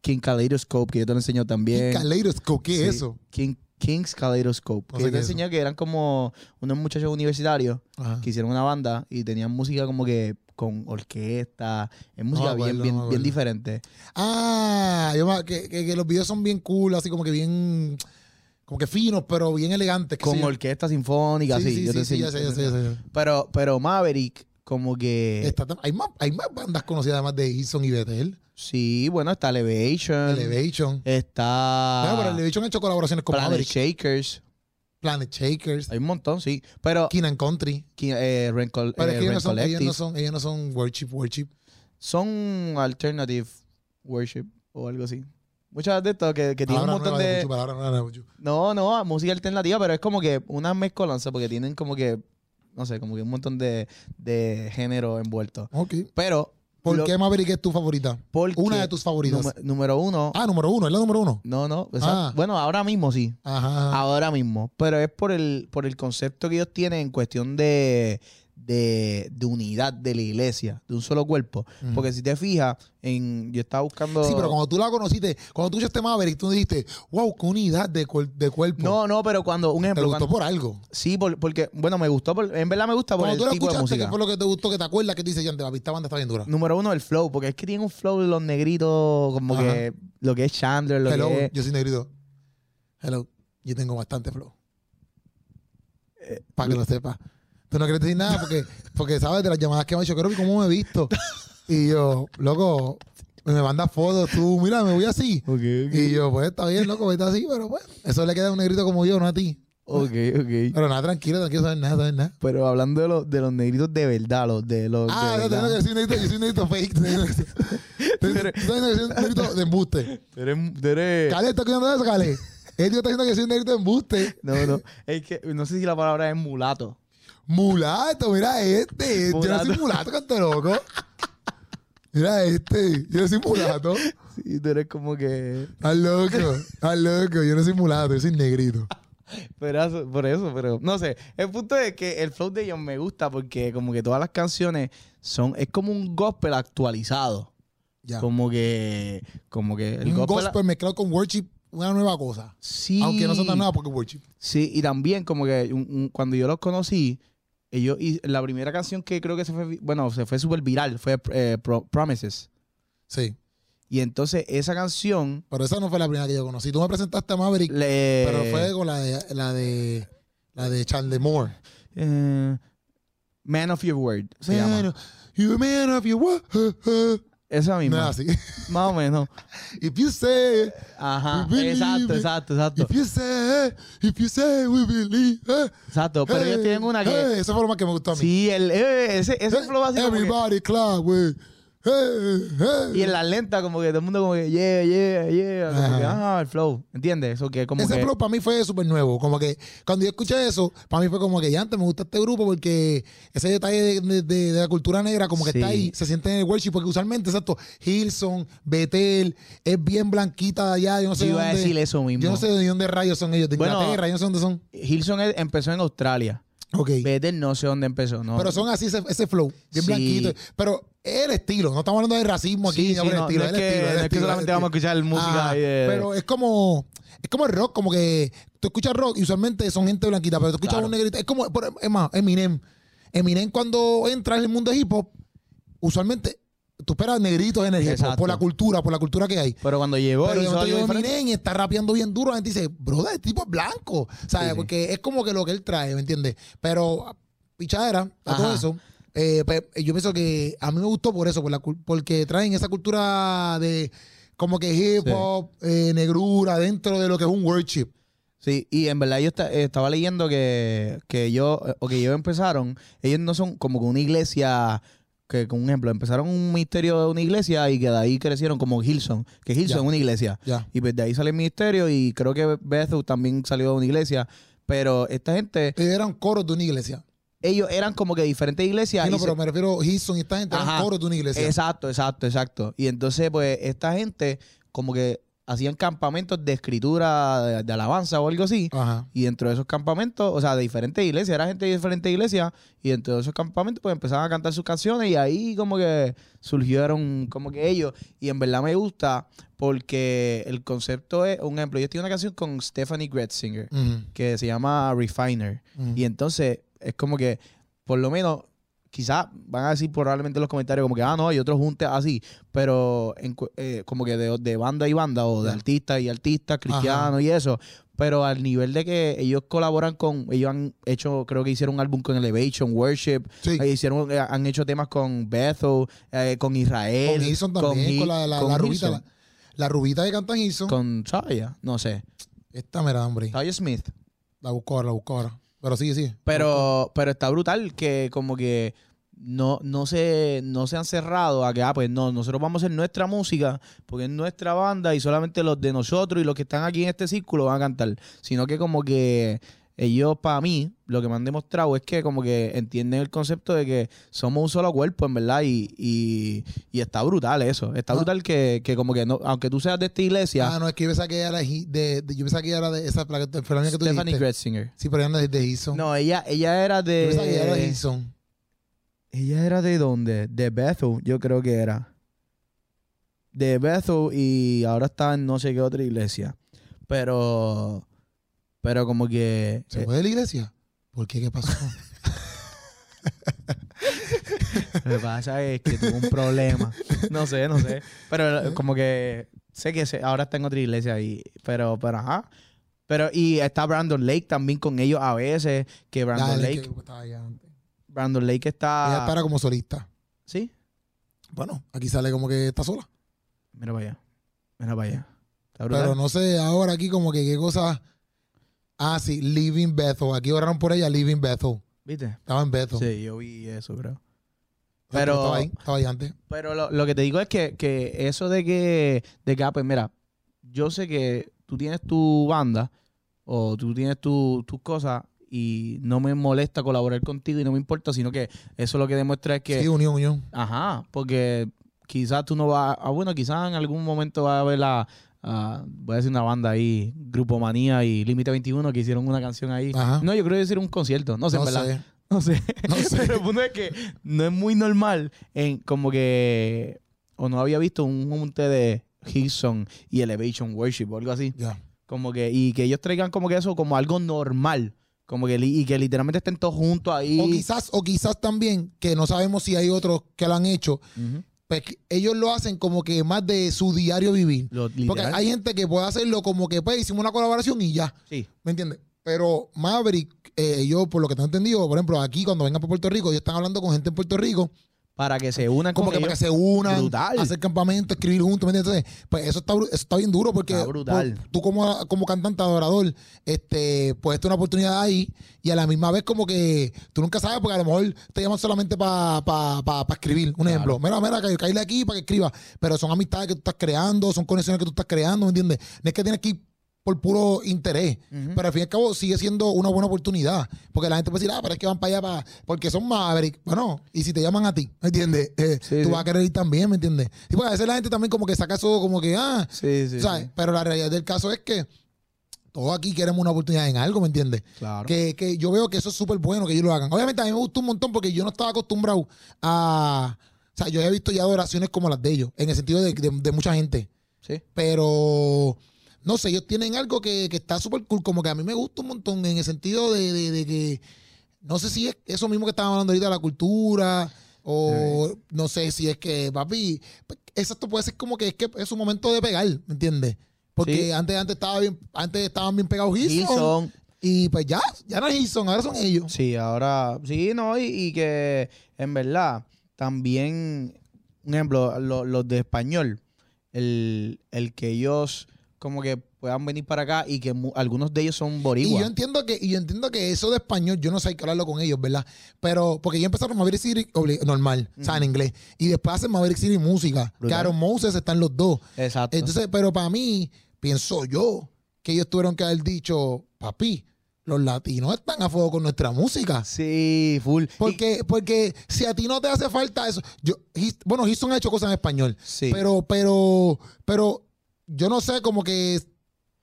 Speaker 2: King Kaleidoscope, que yo te lo enseño también.
Speaker 1: Kaleidoscope, ¿qué
Speaker 2: Sí.
Speaker 1: es eso?
Speaker 2: King, King's Kaleidoscope.
Speaker 1: No
Speaker 2: que
Speaker 1: sé
Speaker 2: yo te enseñé que eran como unos muchachos universitarios
Speaker 1: Ajá.
Speaker 2: que hicieron una banda y tenían música como que con orquesta. Es música bien,
Speaker 1: acuerdo,
Speaker 2: bien,
Speaker 1: no
Speaker 2: diferente.
Speaker 1: Ah, yo me- que, que, que los videos son bien cool, así como que bien, como que finos, pero bien elegantes.
Speaker 2: Con orquesta sinfónica,
Speaker 1: Sí,
Speaker 2: sí.
Speaker 1: sí,
Speaker 2: yo te
Speaker 1: sí, sí,
Speaker 2: enseño-
Speaker 1: ya sé,
Speaker 2: te
Speaker 1: ya sé,
Speaker 2: enseño.
Speaker 1: ya sé.
Speaker 2: Pero, pero Maverick, como que.
Speaker 1: Está hay, más, hay más bandas conocidas además de Hilson y Betel.
Speaker 2: Sí, bueno, está Elevation.
Speaker 1: Elevation.
Speaker 2: Está.
Speaker 1: Bueno, pero Elevation ha hecho colaboraciones con
Speaker 2: Planet
Speaker 1: Maverick,
Speaker 2: Shakers.
Speaker 1: Planet Shakers,
Speaker 2: Hay un montón, sí. Pero.
Speaker 1: Keenan Country.
Speaker 2: qui- eh, Ren Col-
Speaker 1: Pero
Speaker 2: eh,
Speaker 1: es que ellos no, son, ellos, no son, ellos no son worship, worship.
Speaker 2: son alternative worship o algo así. Muchas de estas que, que tienen un montón
Speaker 1: de palabra.
Speaker 2: No, no, música alternativa, pero es como que una mezcolanza porque tienen como que, no sé, como que un montón de, de género envuelto.
Speaker 1: Ok.
Speaker 2: Pero...
Speaker 1: ¿Por
Speaker 2: lo-
Speaker 1: qué Maverick es tu favorita? Una de tus favoritas.
Speaker 2: número uno...
Speaker 1: Ah, número uno, es la número uno.
Speaker 2: No, no.
Speaker 1: Ah.
Speaker 2: Bueno, ahora mismo sí.
Speaker 1: Ajá.
Speaker 2: Ahora mismo. Pero es por el, por el concepto que ellos tienen en cuestión de, de, de unidad de la iglesia, de un solo cuerpo. Porque si te fijas, en, yo estaba buscando...
Speaker 1: Sí, pero cuando tú la conociste, cuando tú escuchaste Maverick, tú dijiste, wow, qué unidad de, de cuerpo.
Speaker 2: No, no, pero cuando, un
Speaker 1: Te
Speaker 2: ejemplo,
Speaker 1: gustó
Speaker 2: cuando-
Speaker 1: por algo.
Speaker 2: sí, por- porque, bueno, me gustó, por- en verdad me gusta por
Speaker 1: Cuando
Speaker 2: el
Speaker 1: tú la
Speaker 2: tipo de
Speaker 1: escuchaste, ¿qué fue lo que te gustó? Que te acuerdas que tú dices, ya, la esta banda está bien dura.
Speaker 2: Número uno, el flow, porque es que tiene un flow de los negritos, como
Speaker 1: Ajá.
Speaker 2: que lo que es Chandler, lo
Speaker 1: Hello,
Speaker 2: que es...
Speaker 1: yo soy negrito. Hello, yo tengo bastante flow.
Speaker 2: Eh,
Speaker 1: Para que lo sepas. Tú no quieres decir nada porque, porque sabes de las llamadas que me ha dicho, creo que cómo me he visto. Y yo, loco, me mandas fotos, tú, mira, me voy así. Y yo, pues está bien, loco, vete así, pero pues, eso le queda a un negrito como yo, no a ti.
Speaker 2: Ok, ok.
Speaker 1: Pero nada, tranquilo, tranquilo, sabes nada, sabes nada.
Speaker 2: Pero hablando de los, de los negritos de verdad, los de los...
Speaker 1: Ah,
Speaker 2: de
Speaker 1: no, tengo que decir negrito, yo soy un negrito fake. Tú diciendo que soy un negrito de embuste.
Speaker 2: Tú eres- tú eres-
Speaker 1: Cale, ¿estás escuchando eso, Cale? Él está diciendo que soy un negrito de embuste.
Speaker 2: No, no. Es que no sé si la palabra es mulato.
Speaker 1: Mulato, mira este. Yo no
Speaker 2: Mulato.
Speaker 1: soy mulato, canto loco. Mira este. Yo no soy mulato.
Speaker 2: Sí, tú eres como que...
Speaker 1: Estás loco. Estás loco. Yo no soy mulato, yo soy negrito.
Speaker 2: Pero eso- por eso, pero no sé. El punto es que el flow de ellos me gusta porque como que todas las canciones son... Es como un gospel actualizado.
Speaker 1: Ya.
Speaker 2: Como que... Como que el
Speaker 1: un
Speaker 2: gospel...
Speaker 1: gospel mezclado con worship, una nueva cosa.
Speaker 2: Sí.
Speaker 1: Aunque no son tan nuevas porque worship.
Speaker 2: Sí, y también como que un- un- cuando yo los conocí, ellos, y la primera canción que creo que se fue, bueno, se fue súper viral fue eh, Pro- Promises.
Speaker 1: Sí.
Speaker 2: Y entonces esa canción,
Speaker 1: Pero esa no fue la primera que yo conocí. Tú me presentaste a Maverick,
Speaker 2: le,
Speaker 1: pero fue con la de la de la de Chandler Moore.
Speaker 2: eh, Man of Your Word, se llama.
Speaker 1: Man, you a man of your word.
Speaker 2: Esa
Speaker 1: No
Speaker 2: misma,
Speaker 1: es así.
Speaker 2: más o menos.
Speaker 1: If you say,
Speaker 2: Ajá,
Speaker 1: We
Speaker 2: exacto, exacto, exacto.
Speaker 1: if you say, if you say, we believe. eh,
Speaker 2: Exacto, pero ellos
Speaker 1: hey,
Speaker 2: tienen una que...
Speaker 1: hey, esa más que me gustó a mí.
Speaker 2: Sí, el, eh, ese, ese flow así como que-
Speaker 1: Everybody clap, güey.
Speaker 2: Y en la lenta, como que todo el mundo como que, yeah, yeah, yeah. Como
Speaker 1: Ajá.
Speaker 2: que, ah, el flow. ¿Entiendes? Eso que como
Speaker 1: Ese
Speaker 2: que...
Speaker 1: flow para mí fue súper nuevo. Como que cuando yo escuché eso, para mí fue como que ya antes me gusta este grupo porque ese detalle de, de- de- de la cultura negra como que
Speaker 2: Sí.
Speaker 1: está ahí, se siente en el worship. Porque usualmente, exacto, Hilson, Betel, es bien blanquita de allá. Yo no sé
Speaker 2: Yo iba a
Speaker 1: dónde.
Speaker 2: decir eso mismo.
Speaker 1: Yo no sé de dónde rayos son ellos, de
Speaker 2: Bueno,
Speaker 1: Inglaterra, yo no sé dónde son.
Speaker 2: Hilson empezó en Australia.
Speaker 1: Ok.
Speaker 2: Bethel no sé dónde empezó, ¿no?
Speaker 1: Pero son así ese, ese flow, bien
Speaker 2: Sí.
Speaker 1: blanquito. Pero es el estilo, no estamos hablando de racismo aquí,
Speaker 2: Sí,
Speaker 1: el
Speaker 2: no,
Speaker 1: estilo,
Speaker 2: no es
Speaker 1: el
Speaker 2: que-
Speaker 1: estilo, el
Speaker 2: no es que
Speaker 1: estilo, el
Speaker 2: solamente vamos a escuchar música
Speaker 1: Ah,
Speaker 2: de-
Speaker 1: Pero es como, es como el rock, como que tú escuchas rock y usualmente son gente blanquita, pero tú escuchas
Speaker 2: Claro.
Speaker 1: un negrito. Es como, es más, Eminem. Eminem cuando entra en el mundo de hip hop, usualmente tú esperas negritos en el hip hop,
Speaker 2: Exacto.
Speaker 1: por la cultura, por la cultura que hay.
Speaker 2: Pero cuando llegó,
Speaker 1: Pero de llega
Speaker 2: diferente.
Speaker 1: Eminem y está rapeando bien duro, la gente dice, brother, el tipo es blanco. ¿Sabes?
Speaker 2: Sí, sí.
Speaker 1: Porque es como que lo que él trae, ¿me entiendes? Pero, pichadera, a todo eso. eh, pues, yo pienso que a mí me gustó por eso, por la, porque traen esa cultura de como que hip
Speaker 2: Sí.
Speaker 1: hop, eh, negrura, dentro de lo que es un worship.
Speaker 2: Sí, y en verdad yo eh, estaba leyendo que, que eh, o que ellos empezaron, ellos no son como que una iglesia, que con un ejemplo, empezaron un ministerio de una iglesia y que de ahí crecieron como Hilson, que Hilson es una iglesia. Y pues de ahí sale el ministerio y creo que Bethel también salió de una iglesia. Pero esta gente,
Speaker 1: eran coros de una iglesia.
Speaker 2: ellos eran como que diferentes iglesias.
Speaker 1: Sí, no,
Speaker 2: se-
Speaker 1: pero me refiero a Hilson y esta gente eran coros de una iglesia.
Speaker 2: Exacto, exacto, exacto. Y entonces, pues, esta gente como que hacían campamentos de escritura, de, de alabanza o algo así.
Speaker 1: Ajá.
Speaker 2: Y dentro de esos campamentos, o sea, de diferentes iglesias, era gente de diferentes iglesias, y dentro de esos campamentos, pues empezaban a cantar sus canciones, y ahí como que surgieron como que ellos. Y en verdad me gusta porque el concepto es, un ejemplo, yo tengo una canción con Stephanie Gretzinger, que se llama Refiner. Y entonces es como que, por lo menos, quizás van a decir probablemente en los comentarios como que, ah, no, hay otros juntes así, pero en eh, como que de, de banda y banda, o de
Speaker 1: Ya.
Speaker 2: artistas y artistas, cristianos y eso, pero al nivel de que ellos colaboran con, ellos han hecho, creo que hicieron un álbum con Elevation, Worship,
Speaker 1: Sí.
Speaker 2: eh, hicieron, eh, han hecho temas con Bethel, con Israel,
Speaker 1: Con Hilson también, con, la, la,
Speaker 2: con
Speaker 1: la rubita. La, la rubita que canta Hilson.
Speaker 2: con Taya, no sé,
Speaker 1: Esta mera, hombre.
Speaker 2: Taya Smith.
Speaker 1: La busco ahora, la busco ahora. Pero sí, sí.
Speaker 2: Pero, pero está brutal que como que no, no, se, no se han cerrado a que, ah, pues no, nosotros vamos a hacer nuestra música porque es nuestra banda y solamente los de nosotros y los que están aquí en este círculo van a cantar. Sino que como que ellos, para mí, lo que me han demostrado es que como que entienden el concepto de que somos un solo cuerpo, en verdad, y, y, y está brutal eso. Está brutal que, que como que, no, aunque tú seas de esta iglesia,
Speaker 1: Ah, no, es que yo pensaba que era de, de, de- yo pensaba que era de esa la que, tú
Speaker 2: Stephanie
Speaker 1: dijiste.
Speaker 2: Gretzinger.
Speaker 1: Sí, pero ella no es de Hilson.
Speaker 2: No, ella, ella era
Speaker 1: yo pensaba que ella era de
Speaker 2: de...
Speaker 1: Hilson.
Speaker 2: Ella era de dónde? De Bethel, yo creo que era. De Bethel y ahora está en no sé qué otra iglesia. Pero, pero como que...
Speaker 1: ¿Se
Speaker 2: eh,
Speaker 1: fue de la iglesia? ¿Por qué? ¿Qué pasó?
Speaker 2: lo que pasa es que tuvo un problema. No sé, no sé. Pero eh, como que sé que se- ahora está en otra iglesia y, pero, pero ajá. Pero, y está Brandon Lake también con ellos a veces, que Brandon
Speaker 1: Dale,
Speaker 2: Lake,
Speaker 1: que estaba allá antes.
Speaker 2: Brandon Lake
Speaker 1: Ella
Speaker 2: está...
Speaker 1: está ahora como solista.
Speaker 2: ¿Sí?
Speaker 1: Bueno, aquí sale como que está sola.
Speaker 2: Mira para allá. Mira para allá.
Speaker 1: Pero no sé ahora aquí como que qué cosa. Ah, sí, Living Bethel. Aquí oraron por ella, Living Bethel.
Speaker 2: ¿Viste?
Speaker 1: Estaba en Bethel.
Speaker 2: Sí, yo vi eso, creo. Pero-
Speaker 1: Estaba ahí, estaba ahí antes.
Speaker 2: Pero lo, lo que te digo es que, que eso de que, de que, ah, pues mira, yo sé que tú tienes tu banda o tú tienes tu- tus cosas y no me molesta colaborar contigo y no me importa, sino que eso lo que demuestra es que,
Speaker 1: Sí, unión, unión.
Speaker 2: ajá, porque quizás tú no vas, ah, bueno, quizás en algún momento va a haber la, ah, voy a decir una banda ahí, Grupo Manía y Límite 21 que hicieron una canción ahí.
Speaker 1: Ajá.
Speaker 2: No, yo creo que decir un concierto, no sé, en
Speaker 1: no
Speaker 2: verdad.
Speaker 1: sé.
Speaker 2: No sé.
Speaker 1: No sé.
Speaker 2: Pero el punto es que no es muy normal en como que o no había visto un junte de Hilson y Elevation Worship o algo así.
Speaker 1: Ya.
Speaker 2: Como que, y que ellos traigan como que eso como algo normal. Como que, y que literalmente estén todos juntos ahí.
Speaker 1: O quizás, o quizás también, que no sabemos si hay otros que lo han hecho,
Speaker 2: Ujú.
Speaker 1: Pues ellos lo hacen como que más de su diario vivir.
Speaker 2: Lo-
Speaker 1: Porque hay gente que puede hacerlo como que pues hicimos una colaboración y ya.
Speaker 2: Sí.
Speaker 1: ¿Me entiendes? Pero Maverick, eh, yo por lo que tengo entendido, por ejemplo, aquí cuando vengan por Puerto Rico, ellos están hablando con gente en Puerto Rico
Speaker 2: para que se unan
Speaker 1: como que para que se unan,
Speaker 2: Brutal.
Speaker 1: hacer campamento, escribir juntos, ¿me entiendes? Entonces, pues eso está, eso está bien duro porque
Speaker 2: Está brutal.
Speaker 1: por- tú como, como cantante adorador, este, puedes tener una oportunidad ahí y a la misma vez como que tú nunca sabes porque a lo mejor te llaman solamente para pa, pa, pa escribir. Un ejemplo, mira, mira, ca- caíle aquí para que escriba, pero son amistades que tú estás creando, son conexiones que tú estás creando, ¿me entiendes? No es que tienes que ir por puro interés, pero al fin y al cabo sigue siendo una buena oportunidad, porque la gente puede decir, ah, pero es que van para allá para, porque son Maverick. Bueno, y si te llaman a ti, ¿me entiendes? Eh,
Speaker 2: Sí,
Speaker 1: tú
Speaker 2: sí.
Speaker 1: vas a querer ir también, ¿me entiendes? Y porque a veces la gente también como que saca eso como que, ah,
Speaker 2: Sí, sí,
Speaker 1: ¿sabes? Pero la realidad del caso es que todos aquí queremos una oportunidad en algo, ¿me entiendes?
Speaker 2: Claro.
Speaker 1: Que, que yo veo que eso es súper bueno que ellos lo hagan. Obviamente a mí me gustó un montón porque yo no estaba acostumbrado a... O sea, yo he visto ya adoraciones como las de ellos, en el sentido de, de- de mucha gente.
Speaker 2: Sí.
Speaker 1: Pero, no sé, ellos tienen algo que, que está súper cool, como que a mí me gusta un montón en el sentido de, de- de que, no sé si es eso mismo que estaban hablando ahorita de la cultura, o no sé si es que, papi, exacto, puede ser como que es que es un momento de pegar, ¿me entiendes? Porque
Speaker 2: Sí.
Speaker 1: antes, antes, estaba bien, antes estaban bien pegados Hilson. y pues ya, ya no es Hilson, ahora son ellos.
Speaker 2: Sí, ahora, sí, no, y, y que en verdad también, un ejemplo, lo- los de español, el, el que ellos como que puedan venir para acá y que algunos de ellos son
Speaker 1: Y yo
Speaker 2: boricuas.
Speaker 1: entiendo que, y yo entiendo que eso de español, yo no sé hay que hablarlo con ellos, ¿verdad? Pero, porque ellos empezaron Maverick City normal, o sea, en inglés. Y después hacen Maverick City música. Que
Speaker 2: Brutal.
Speaker 1: Aaron Moses están los dos.
Speaker 2: Exacto.
Speaker 1: Entonces, pero para mí, pienso yo, que ellos tuvieron que haber dicho, papi, los latinos están a fuego con nuestra música.
Speaker 2: sí, full. Y-
Speaker 1: Porque, porque si a ti no te hace falta eso, yo, His- bueno, Houston ha hecho cosas en español,
Speaker 2: sí.
Speaker 1: pero, pero, pero yo no sé, como que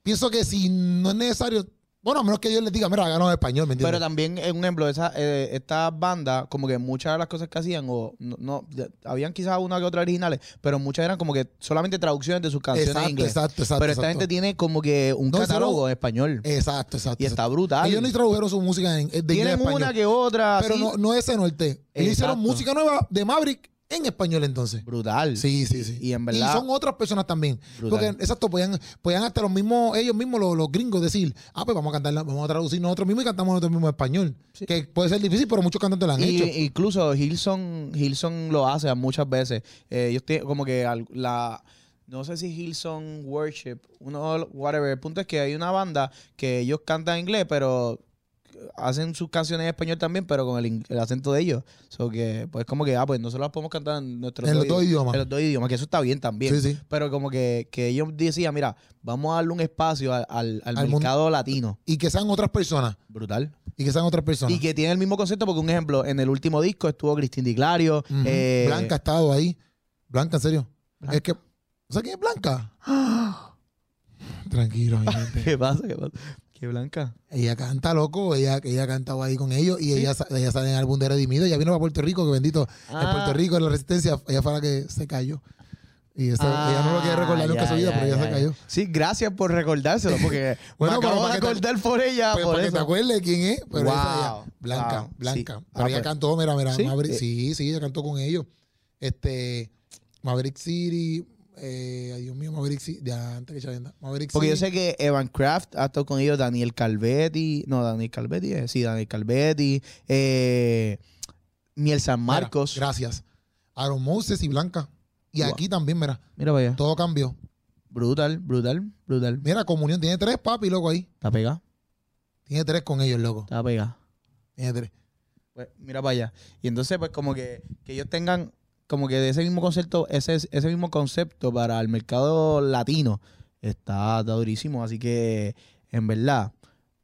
Speaker 1: pienso que si no es necesario, bueno, a menos que Dios les diga, mira, en español, ¿me entiendes?
Speaker 2: Pero también, en un ejemplo, esa, eh, estas bandas, como que muchas de las cosas que hacían, o no, no, habían quizás una que otra originales, pero muchas eran como que solamente traducciones de sus canciones
Speaker 1: exacto,
Speaker 2: en inglés.
Speaker 1: exacto, exacto.
Speaker 2: pero esta gente tiene como que un
Speaker 1: No,
Speaker 2: catálogo en español.
Speaker 1: Exacto, exacto.
Speaker 2: y está brutal.
Speaker 1: Ellos no tradujeron su música en, de inglés a
Speaker 2: Tienen
Speaker 1: español.
Speaker 2: una que otra.
Speaker 1: pero
Speaker 2: así,
Speaker 1: no, no ese norte. Ellos hicieron música nueva de Maverick en español entonces.
Speaker 2: Brutal.
Speaker 1: Sí, sí, sí.
Speaker 2: Y en verdad-
Speaker 1: son otras personas también.
Speaker 2: Brutal.
Speaker 1: Porque, exacto, podían, podían hasta los mismos, ellos mismos, los, los gringos, decir, ah, pues vamos a cantar, vamos a traducir nosotros mismos y cantamos nosotros mismos español.
Speaker 2: Sí.
Speaker 1: Que puede ser difícil, pero muchos cantantes lo han
Speaker 2: Y-
Speaker 1: hecho.
Speaker 2: incluso Hilson, Hilson lo hace muchas veces. Eh, ellos tienen como que la. No sé si Hilson Worship, uno, whatever. El punto es que hay una banda que ellos cantan en inglés, pero hacen sus canciones en español también, pero con el, acento de ellos. So que, pues, como que, ah, pues nosotros las podemos cantar en nuestros
Speaker 1: En los dos idiomas.
Speaker 2: En los dos idiomas, que eso está bien también.
Speaker 1: Sí, sí.
Speaker 2: Pero como que, que ellos decían, mira, vamos a darle un espacio al, al- al
Speaker 1: Al mundo-
Speaker 2: mercado latino.
Speaker 1: Y que sean otras personas.
Speaker 2: Brutal.
Speaker 1: Y que sean otras personas.
Speaker 2: Y que tiene el mismo concepto, porque un ejemplo, en el último disco estuvo Cristín Di Clario. Eh,
Speaker 1: Blanca ha estado ahí. Blanca, en serio. Es que. ¿Sabes quién es Blanca? Tranquilo, mi gente.
Speaker 2: ¿Qué pasa? ¿Qué pasa? ¿Qué Blanca?
Speaker 1: Ella canta, loco. Ella, ella ha cantado ahí con ellos y ella, ella sale en el álbum de Redimido. Ella vino a Puerto Rico, que bendito. En
Speaker 2: Ah.
Speaker 1: Puerto Rico, en la Resistencia, ella fue la que se cayó. Y esa- ella no lo quiere recordar nunca en su vida, pero ella se cayó.
Speaker 2: Sí, gracias por recordárselo, porque
Speaker 1: Bueno,
Speaker 2: me
Speaker 1: pero
Speaker 2: acabo de acordar por ella.
Speaker 1: Pues
Speaker 2: por
Speaker 1: para que te acuerdes quién es, pero esa
Speaker 2: Wow,
Speaker 1: ella, Blanca,
Speaker 2: wow,
Speaker 1: Blanca.
Speaker 2: sí.
Speaker 1: Pero
Speaker 2: Ah,
Speaker 1: ella
Speaker 2: pues.
Speaker 1: cantó, mira, mira,
Speaker 2: ¿Sí?
Speaker 1: Maverick,
Speaker 2: Eh.
Speaker 1: sí, sí, ella cantó con ellos. Este, Maverick City, eh, ay Dios mío, Maverick City, ya antes que se venda. Maverick
Speaker 2: Porque yo sé que Evan Kraft ha estado con ellos, Daniel Calvetti, no, Daniel Calvetti, eh, sí, Daniel Calvetti, eh, Miel San
Speaker 1: Mira,
Speaker 2: Marcos.
Speaker 1: gracias. Aaron Moses y Blanca. Y
Speaker 2: Wow.
Speaker 1: aquí también, mira,
Speaker 2: Mira allá.
Speaker 1: todo cambió.
Speaker 2: Brutal, brutal, brutal.
Speaker 1: Mira, comunión, tiene tres papi, loco, ahí.
Speaker 2: Está pegado,
Speaker 1: Tiene tres con ellos, loco.
Speaker 2: está pegado.
Speaker 1: Tiene tres.
Speaker 2: Pues mira para allá. Y entonces, pues como que, que ellos tengan como que de ese mismo concepto, ese, ese mismo concepto para el mercado latino, está, está durísimo. Así que, en verdad,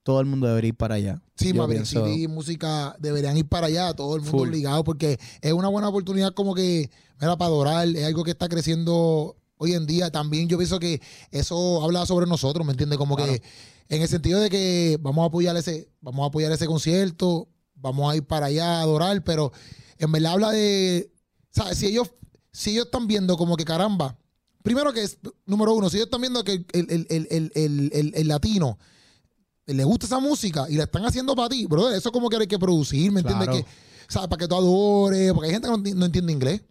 Speaker 2: todo el mundo debería ir para allá.
Speaker 1: Sí, Maverick
Speaker 2: pienso-
Speaker 1: City y música deberían ir para allá, todo el mundo
Speaker 2: Full.
Speaker 1: obligado, porque es una buena oportunidad como que, mira, para adorar, es algo que está creciendo hoy en día. También yo pienso que eso habla sobre nosotros, ¿me entiendes? Como
Speaker 2: Claro.
Speaker 1: que en el sentido de que vamos a apoyar ese, vamos a apoyar ese concierto, vamos a ir para allá a adorar, pero en verdad habla de, ¿sabes? Si ellos, si ellos están viendo como que caramba, primero que es, número uno, si ellos están viendo que el, el- el- el- latino le gusta esa música y la están haciendo para ti, brother, eso como que hay que producir, ¿me entiendes?
Speaker 2: Claro.
Speaker 1: Que, ¿sabes? Para que tú adores, porque hay gente que no, no entiende inglés.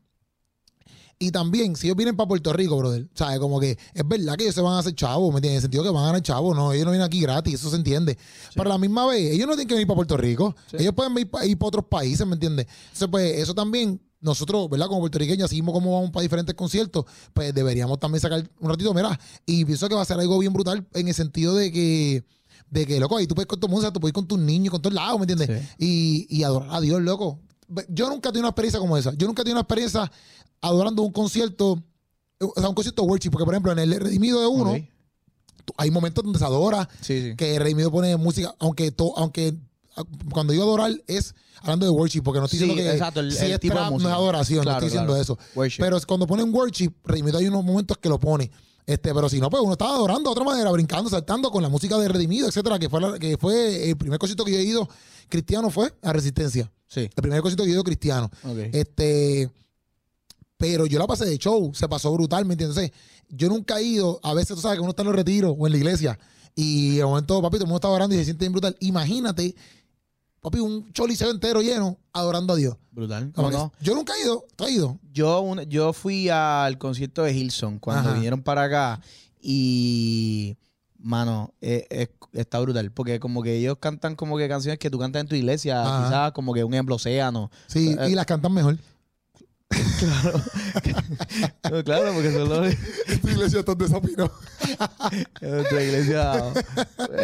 Speaker 1: Y también, si ellos vienen para Puerto Rico, brother, ¿sabes? Como que es verdad que ellos se van a hacer chavos, ¿me entiendes? En el sentido que van a ganar chavos, no, ellos no vienen aquí gratis, eso se entiende. Pero a la misma vez, ellos no tienen que venir para Puerto Rico,
Speaker 2: Sí.
Speaker 1: ellos pueden ir para, ir para otros países, ¿me entiendes? Entonces, pues, eso también nosotros, ¿verdad? Como puertorriqueños, así mismo como vamos para diferentes conciertos, pues deberíamos también sacar un ratito, mira, y pienso que va a ser algo bien brutal en el sentido de que, de que, loco, ahí tú puedes con tu música, tú puedes ir con tus niños, con todos lados, ¿me entiendes? Y, y adorar a Dios, loco. Yo nunca he tenido una experiencia como esa. Yo nunca he tenido una experiencia adorando un concierto, o sea, un concierto worship, porque por ejemplo, en el Redimido de uno, hay momentos donde se adora,
Speaker 2: Sí, sí.
Speaker 1: que Redimido pone música, aunque to- aunque cuando digo adorar es hablando de worship, porque no estoy
Speaker 2: Sí,
Speaker 1: diciendo que
Speaker 2: exacto, el-
Speaker 1: si
Speaker 2: el
Speaker 1: es
Speaker 2: tipo
Speaker 1: trap, no es adoración,
Speaker 2: Claro,
Speaker 1: no estoy diciendo eso.
Speaker 2: Worship.
Speaker 1: Pero cuando ponen worship, Redimido hay unos momentos que lo pone. Este, pero si no, pues uno estaba adorando de otra manera, brincando, saltando con la música de Redimido, etcétera, que fue, la- que fue el primer concierto que yo he ido cristiano fue a Resistencia.
Speaker 2: Sí.
Speaker 1: El primer concierto que yo he ido cristiano. Este, pero yo la pasé de show, se pasó brutal, ¿me entiendes? Entonces, yo nunca he ido, a veces tú sabes que uno está en los retiros o en la iglesia y de momento, papi, todo el mundo está orando y se siente bien brutal. Imagínate, papi, un choliseo entero lleno adorando a Dios.
Speaker 2: Brutal. No, no.
Speaker 1: Yo nunca he ido, ¿tú has ido?
Speaker 2: Yo, un- yo fui al concierto de Hilson cuando
Speaker 1: Ajá.
Speaker 2: vinieron para acá y, mano, eh, es- está brutal. Porque como que ellos cantan como que canciones que tú cantas en tu iglesia,
Speaker 1: Ajá.
Speaker 2: quizás como que un ejemplo Océano.
Speaker 1: Sí,
Speaker 2: Eh,
Speaker 1: y las cantan mejor.
Speaker 2: No, claro, porque son los...
Speaker 1: Esta iglesia está desapinó.
Speaker 2: Nuestra iglesia,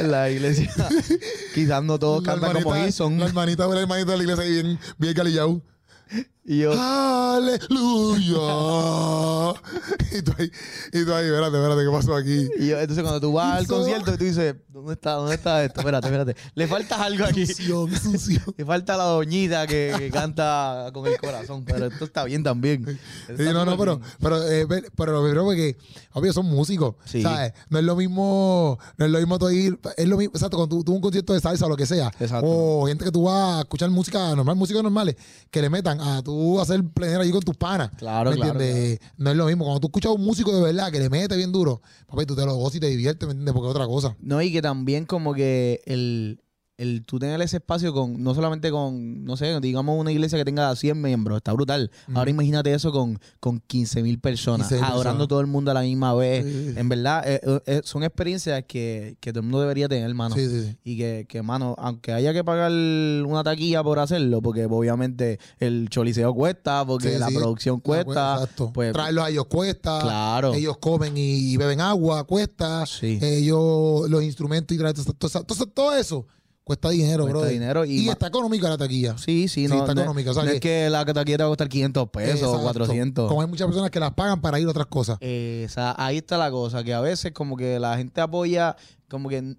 Speaker 2: la iglesia, quizás no todos cantan como Hilson.
Speaker 1: La hermanita, la hermanita de la iglesia ahí bien, bien galillao.
Speaker 2: Y yo,
Speaker 1: ¡Aleluya! y tú ahí, y tú ahí, espérate, espérate, ¿qué pasó aquí?
Speaker 2: y yo- entonces cuando tú vas al concierto y tú dices, ¿dónde está, dónde está esto? Espérate, espérate. Le falta algo aquí. Le falta la doñita que, que canta con el corazón, pero esto está bien también.
Speaker 1: Sí,
Speaker 2: Está
Speaker 1: no, no, pero, pero, eh, pero lo primero porque, obvio, son músicos,
Speaker 2: Sí.
Speaker 1: ¿sabes? No es lo mismo, no es lo mismo tú ir, es lo mismo, exacto, cuando tú, tú un concierto de salsa o lo que sea,
Speaker 2: Exacto.
Speaker 1: o gente que tú vas a escuchar música normal, músicos normales, que le metan a tú hacer plenero allí con tus panas,
Speaker 2: Claro,
Speaker 1: ¿me
Speaker 2: claro,
Speaker 1: entiendes? No es lo mismo, cuando tú escuchas a un músico de verdad que le mete bien duro, papi, tú te lo gozas y te diviertes, ¿me entiendes? Porque es otra cosa.
Speaker 2: No, y que también como que el, el tú tener ese espacio con, no solamente con, no sé, digamos una iglesia que tenga 100 miembros, está brutal. Ahora imagínate eso con, con 15 mil personas,
Speaker 1: 15.000
Speaker 2: adorando todo el mundo a la misma vez.
Speaker 1: Sí.
Speaker 2: En verdad, eh, eh, eh, son experiencias que, que todo el mundo debería tener, hermano.
Speaker 1: Sí, sí.
Speaker 2: Y que, que, mano, aunque haya que pagar una taquilla por hacerlo, porque obviamente el choliseo cuesta, porque la producción cuesta,
Speaker 1: Exacto.
Speaker 2: pues
Speaker 1: Traerlos a ellos cuesta.
Speaker 2: Claro.
Speaker 1: Ellos comen y beben agua, cuesta.
Speaker 2: Sí.
Speaker 1: Ellos, los instrumentos y todo- todo- todo eso cuesta dinero,
Speaker 2: Cuesta
Speaker 1: bro.
Speaker 2: dinero y
Speaker 1: está económica la taquilla.
Speaker 2: Sí, sí,
Speaker 1: Sí,
Speaker 2: no,
Speaker 1: está
Speaker 2: no-
Speaker 1: económica, o sea
Speaker 2: no
Speaker 1: que-
Speaker 2: es que la taquilla te va a costar 500 pesos o
Speaker 1: Exacto.
Speaker 2: 400.
Speaker 1: Como hay muchas personas que las pagan para ir a otras cosas.
Speaker 2: Esa- ahí está la cosa, que a veces como que la gente apoya, como que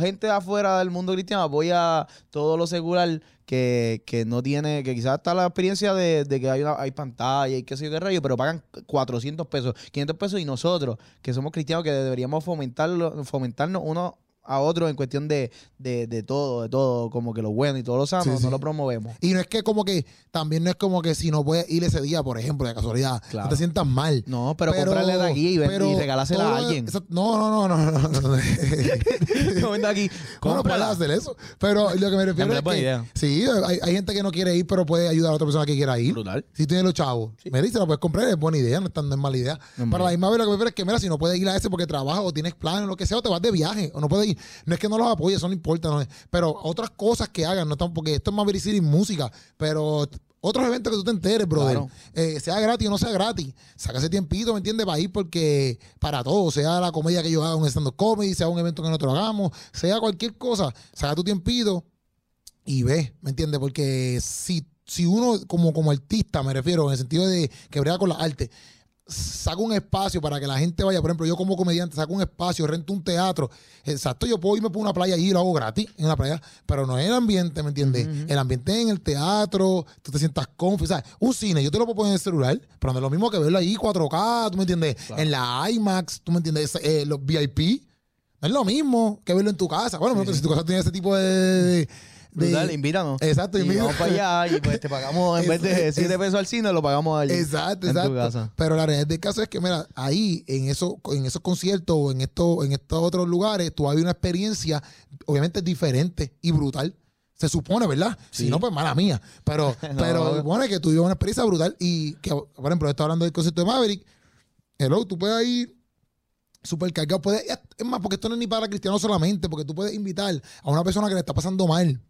Speaker 2: gente de afuera del mundo cristiano apoya todo lo secular que, que no tiene, que quizás está la experiencia de, de que hay, una, hay pantalla y qué sé yo qué rayo, pero pagan 400 pesos, 500 pesos y nosotros, que somos cristianos, que deberíamos fomentarlo, fomentarnos uno a otro en cuestión de, de, de todo, de todo, como que lo bueno y todo lo sano,
Speaker 1: Sí, sí.
Speaker 2: no lo promovemos.
Speaker 1: Y no es que como que, también no es como que si no puedes ir ese día, por ejemplo, de casualidad,
Speaker 2: Claro.
Speaker 1: no te sientas mal.
Speaker 2: No, pero, comprarle de aquí y,
Speaker 1: pero
Speaker 2: y regalársela a alguien.
Speaker 1: No, no, no, no, no. no, no.
Speaker 2: Aquí,
Speaker 1: ¿Cómo no puedes hacer eso? Pero lo que me refiero es
Speaker 2: es buena
Speaker 1: que
Speaker 2: idea.
Speaker 1: sí, hay, hay gente que no quiere ir, pero puede ayudar a otra persona que quiera ir.
Speaker 2: Brutal.
Speaker 1: Si tiene los chavos, me dice, la puedes comprar, es buena idea, no es, tan, no es mala idea. Para la misma vez, lo que me refiero es que, mira, si no puedes ir a ese porque trabajas o tienes planes o lo que sea, o te vas de viaje o no puedes ir. No es que no los apoyes, eso no importa. no es- pero otras cosas que hagan, no están, porque esto es Maverick City música, pero otros eventos que tú te enteres, brother,
Speaker 2: Claro.
Speaker 1: eh, sea gratis o no sea gratis, saca ese tiempito, ¿me entiendes? Para ir porque para todo, sea la comedia que yo haga, un stand-up comedy, sea un evento que nosotros hagamos, sea cualquier cosa, saca tu tiempito y ve, ¿me entiendes? Porque si, si uno, como, como artista, me refiero, en el sentido de que brega con la arte, saca un espacio para que la gente vaya, por ejemplo, yo como comediante saco un espacio, rento un teatro, exacto, yo puedo irme por una playa y lo hago gratis en una playa, pero no es el ambiente, ¿me entiendes? El ambiente en el teatro, tú te sientas confiado, ¿sabes? Un cine, yo te lo puedo poner en el celular, pero no es lo mismo que verlo ahí 4K, ¿tú me entiendes? En la IMAX, ¿tú me entiendes? Eh, los VIP, no es lo mismo que verlo en tu casa. Bueno, pero si tu casa tiene ese tipo de... de-
Speaker 2: Brutal, invítanos.
Speaker 1: Exacto,
Speaker 2: y vamos para allá y pues te pagamos, en vez de
Speaker 1: Es-
Speaker 2: 7
Speaker 1: es-
Speaker 2: pesos al cine, lo pagamos allí.
Speaker 1: Exacto,
Speaker 2: en tu
Speaker 1: exacto.
Speaker 2: casa.
Speaker 1: Pero la realidad del caso es que, mira, ahí, en, eso, en esos conciertos o en, esto, en estos otros lugares, tú vas a vivir una experiencia, obviamente, diferente y brutal. Se supone, ¿verdad? Si
Speaker 2: Sí.
Speaker 1: no, pues mala mía. Pero,
Speaker 2: No.
Speaker 1: pero supone que tú vives una experiencia brutal y que, por ejemplo, está hablando del concierto de Maverick. Hello, tú puedes ir súper cargado. Puedes, es más, porque esto no es ni para cristianos solamente, porque tú puedes invitar a una persona que le está pasando mal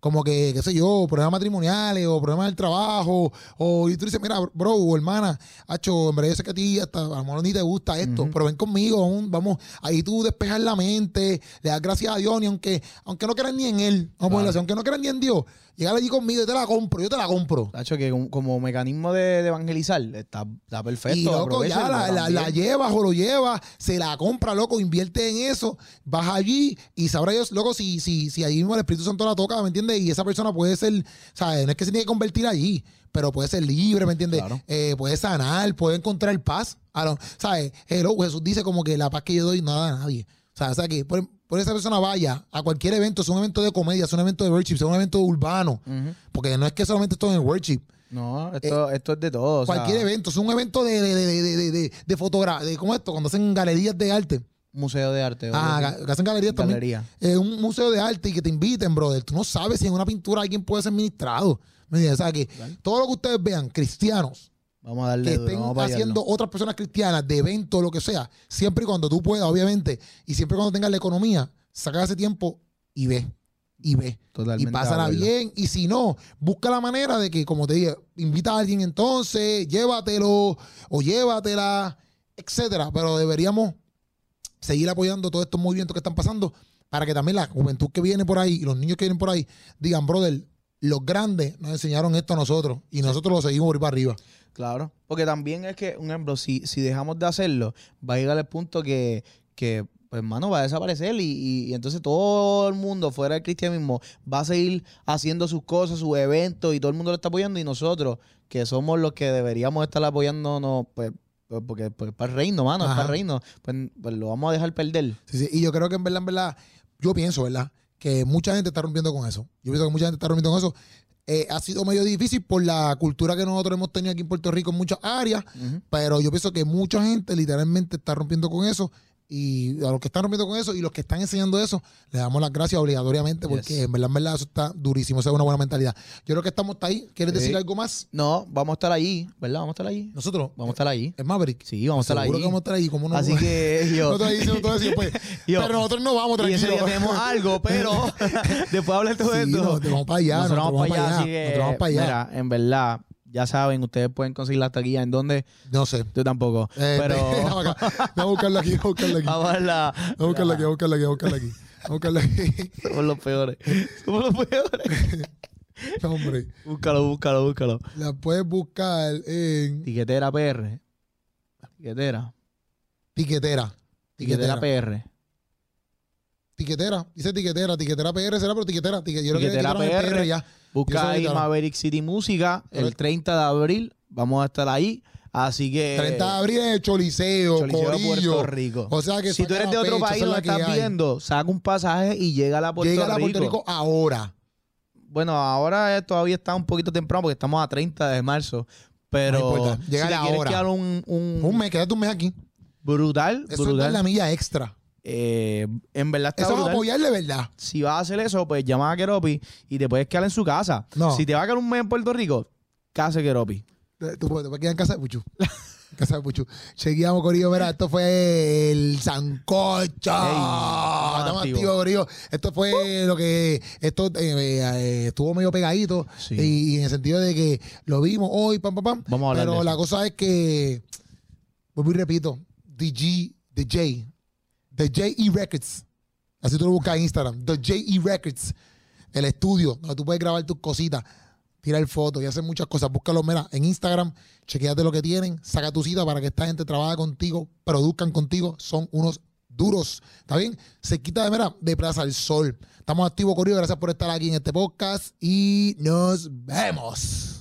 Speaker 1: como que, qué sé yo, problemas matrimoniales o problemas del trabajo, o y tú dices, mira, bro o hermana, hacho, en verdad yo sé que a ti hasta a lo mejor ni te gusta esto, pero ven conmigo, vamos, vamos, ahí tú despejas la mente, le das gracias a Dios, y aunque, aunque no creas ni en Él, vamos así, aunque no creas ni en Dios, llegar allí conmigo, yo te la compro, yo te la compro.
Speaker 2: Tacho, que como, como mecanismo de, de evangelizar está, está perfecto.
Speaker 1: Y loco, ya la, la- llevas o lo llevas, se la compra, loco, invierte en eso, vas allí y sabrá Dios, loco, si, si, si allí mismo el Espíritu Santo la toca, ¿me entiendes? Y esa persona puede ser, ¿sabes? No es que se tiene que convertir allí, pero puede ser libre, ¿me entiendes?
Speaker 2: Claro.
Speaker 1: Eh, puede sanar, puede encontrar paz. Lo- ¿Sabes? Hello, Jesús dice como que la paz que yo doy no da a nadie. O sea, o sea que por, por esa persona vaya a cualquier evento, sea un evento de comedia, sea un evento de worship, sea un evento urbano, porque no es que solamente esto es en worship.
Speaker 2: No, esto, esto es de todo. o sea,
Speaker 1: Cualquier evento, es un evento de, de, de, de, de, de, de fotogra- de ¿cómo es esto? Cuando hacen galerías de arte.
Speaker 2: Museo de arte.
Speaker 1: Ah, que hacen galerías también.
Speaker 2: Galería.
Speaker 1: Eh, un museo de arte y que te inviten, brother. Tú no sabes si en una pintura alguien puede ser ministrado. ¿Me entiendes? O sea, que todo lo que ustedes vean, cristianos,
Speaker 2: Vamos a darle
Speaker 1: que
Speaker 2: duro,
Speaker 1: estén
Speaker 2: vamos
Speaker 1: haciendo otras personas cristianas de evento, lo que sea, siempre y cuando tú puedas, obviamente, y siempre y cuando tengas la economía, saca ese tiempo y ve. Y ve.
Speaker 2: Totalmente
Speaker 1: y pásala bien. Y si no, busca la manera de que, como te dije, invita a alguien entonces, llévatelo o llévatela, etcétera. Pero deberíamos seguir apoyando todos estos movimientos que están pasando para que también la juventud que viene por ahí y los niños que vienen por ahí digan, brother, los grandes nos enseñaron esto a nosotros y nosotros lo seguimos por ir para arriba.
Speaker 2: Claro, porque también es que, un ejemplo, si, si dejamos de hacerlo, va a llegar el punto que, que pues, hermano, va a desaparecer y, y- y entonces todo el mundo fuera del cristianismo va a seguir haciendo sus cosas, sus eventos y todo el mundo lo está apoyando y nosotros, que somos los que deberíamos estar apoyándonos, pues, pues, porque pues, para el reino, mano, es
Speaker 1: Ajá.
Speaker 2: para el reino, pues, pues lo vamos a dejar perder.
Speaker 1: Sí, sí. Y yo creo que en verdad, en verdad, yo pienso, ¿verdad? Que mucha gente está rompiendo con eso. Yo pienso que mucha gente está rompiendo con eso. Eh, ha sido medio difícil por la cultura que nosotros hemos tenido aquí en Puerto Rico en muchas áreas, pero yo pienso que mucha gente literalmente está rompiendo con eso. Y a los que están rompiendo con eso y los que están enseñando eso, le damos las gracias obligatoriamente porque
Speaker 2: Yes.
Speaker 1: en verdad, en verdad, eso está durísimo. Esa es una buena mentalidad. Yo creo que estamos hasta ahí. ¿Quieres
Speaker 2: Sí.
Speaker 1: decir algo más?
Speaker 2: No, vamos a estar allí, ¿verdad? Vamos a estar allí.
Speaker 1: Nosotros,
Speaker 2: Vamos a estar allí.
Speaker 1: el Maverick.
Speaker 2: Sí, vamos a estar
Speaker 1: Seguro
Speaker 2: ahí.
Speaker 1: que vamos a estar ahí. ¿Cómo no?
Speaker 2: Así que yo...
Speaker 1: no te diciendo todo eso, pues,
Speaker 2: Yo-
Speaker 1: pero nosotros no vamos
Speaker 2: Y ese
Speaker 1: tranquilos.
Speaker 2: día tenemos algo, pero después de hablar todo
Speaker 1: Sí,
Speaker 2: esto.
Speaker 1: no, te vamos para allá.
Speaker 2: nosotros vamos para allá, así que,
Speaker 1: Nosotros vamos para allá.
Speaker 2: mira, en verdad, ya saben, ustedes pueden conseguir las taquillas en donde
Speaker 1: No sé.
Speaker 2: yo tampoco,
Speaker 1: Eh,
Speaker 2: pero.
Speaker 1: Vamos a buscarla aquí, vamos a buscarla aquí.
Speaker 2: vamos a la,
Speaker 1: buscarla aquí, vamos a buscarla aquí, vamos a buscarla aquí. Vamos a buscarla aquí.
Speaker 2: somos los peores, somos los peores.
Speaker 1: No, hombre.
Speaker 2: Búscalo, búscalo, búscalo.
Speaker 1: La puedes buscar en
Speaker 2: Tiquetera PR, tiquetera,
Speaker 1: tiquetera.
Speaker 2: tiquetera
Speaker 1: Tiquetera.
Speaker 2: PR,
Speaker 1: Tiquetera. Dice tiquetera. Tiquetera PR será, pero tiquetera. Tique- Yo creo que
Speaker 2: Tiquetera PR.
Speaker 1: ya.
Speaker 2: Busca ahí. Maverick City Música el
Speaker 1: Correcto.
Speaker 2: 30 de abril, vamos a estar ahí, así que
Speaker 1: 30 de abril el Choliseo,
Speaker 2: Choliseo
Speaker 1: Corillo.
Speaker 2: Puerto Rico.
Speaker 1: O sea que
Speaker 2: si tú eres de otro país
Speaker 1: es
Speaker 2: lo estás
Speaker 1: hay.
Speaker 2: viendo, saca un pasaje y llega a la Puerto
Speaker 1: Llega a
Speaker 2: Rico.
Speaker 1: Puerto Rico ahora.
Speaker 2: Bueno, ahora todavía está un poquito temprano porque estamos a 30 de marzo. Pero
Speaker 1: No importa,
Speaker 2: si te quieres
Speaker 1: ahora.
Speaker 2: quedar un, un
Speaker 1: Un mes, quédate un mes aquí.
Speaker 2: brutal,
Speaker 1: Eso es
Speaker 2: brutal.
Speaker 1: la milla extra.
Speaker 2: Eh, en verdad está
Speaker 1: Eso es
Speaker 2: brutal.
Speaker 1: apoyarle, ¿verdad?
Speaker 2: Si vas a hacer eso, pues llama a Keropi y te puedes quedar en su casa.
Speaker 1: No.
Speaker 2: Si te va a quedar un mes en Puerto Rico, casa Keropi.
Speaker 1: Eh, Tú puedes, te puedes quedar en casa de Puchu. En casa de Puchu. Chequeamos, Corillo. Mira, esto fue el Sancocho. Estamos
Speaker 2: activo.
Speaker 1: activos, Corillo. Esto fue lo que. Esto eh, eh, estuvo medio pegadito.
Speaker 2: Sí.
Speaker 1: Y, y en el sentido de que lo vimos hoy, pam, pam, pam.
Speaker 2: Vamos a hablar
Speaker 1: Pero
Speaker 2: de
Speaker 1: la cosa es que. Vuelvo y repito. DG, The J. The J.E. Records. Así tú lo buscas en Instagram. The J.E. Records. El estudio donde tú puedes grabar tus cositas, tirar fotos y hacer muchas cosas. Búscalo, mira, en Instagram, chequeate lo que tienen, saca tu cita para que esta gente trabaje contigo, produzcan contigo. Son unos duros. ¿Está bien? Se quita de, mira, de Plaza al Sol. Estamos activos, Corillo. Gracias por estar aquí en este podcast y nos vemos.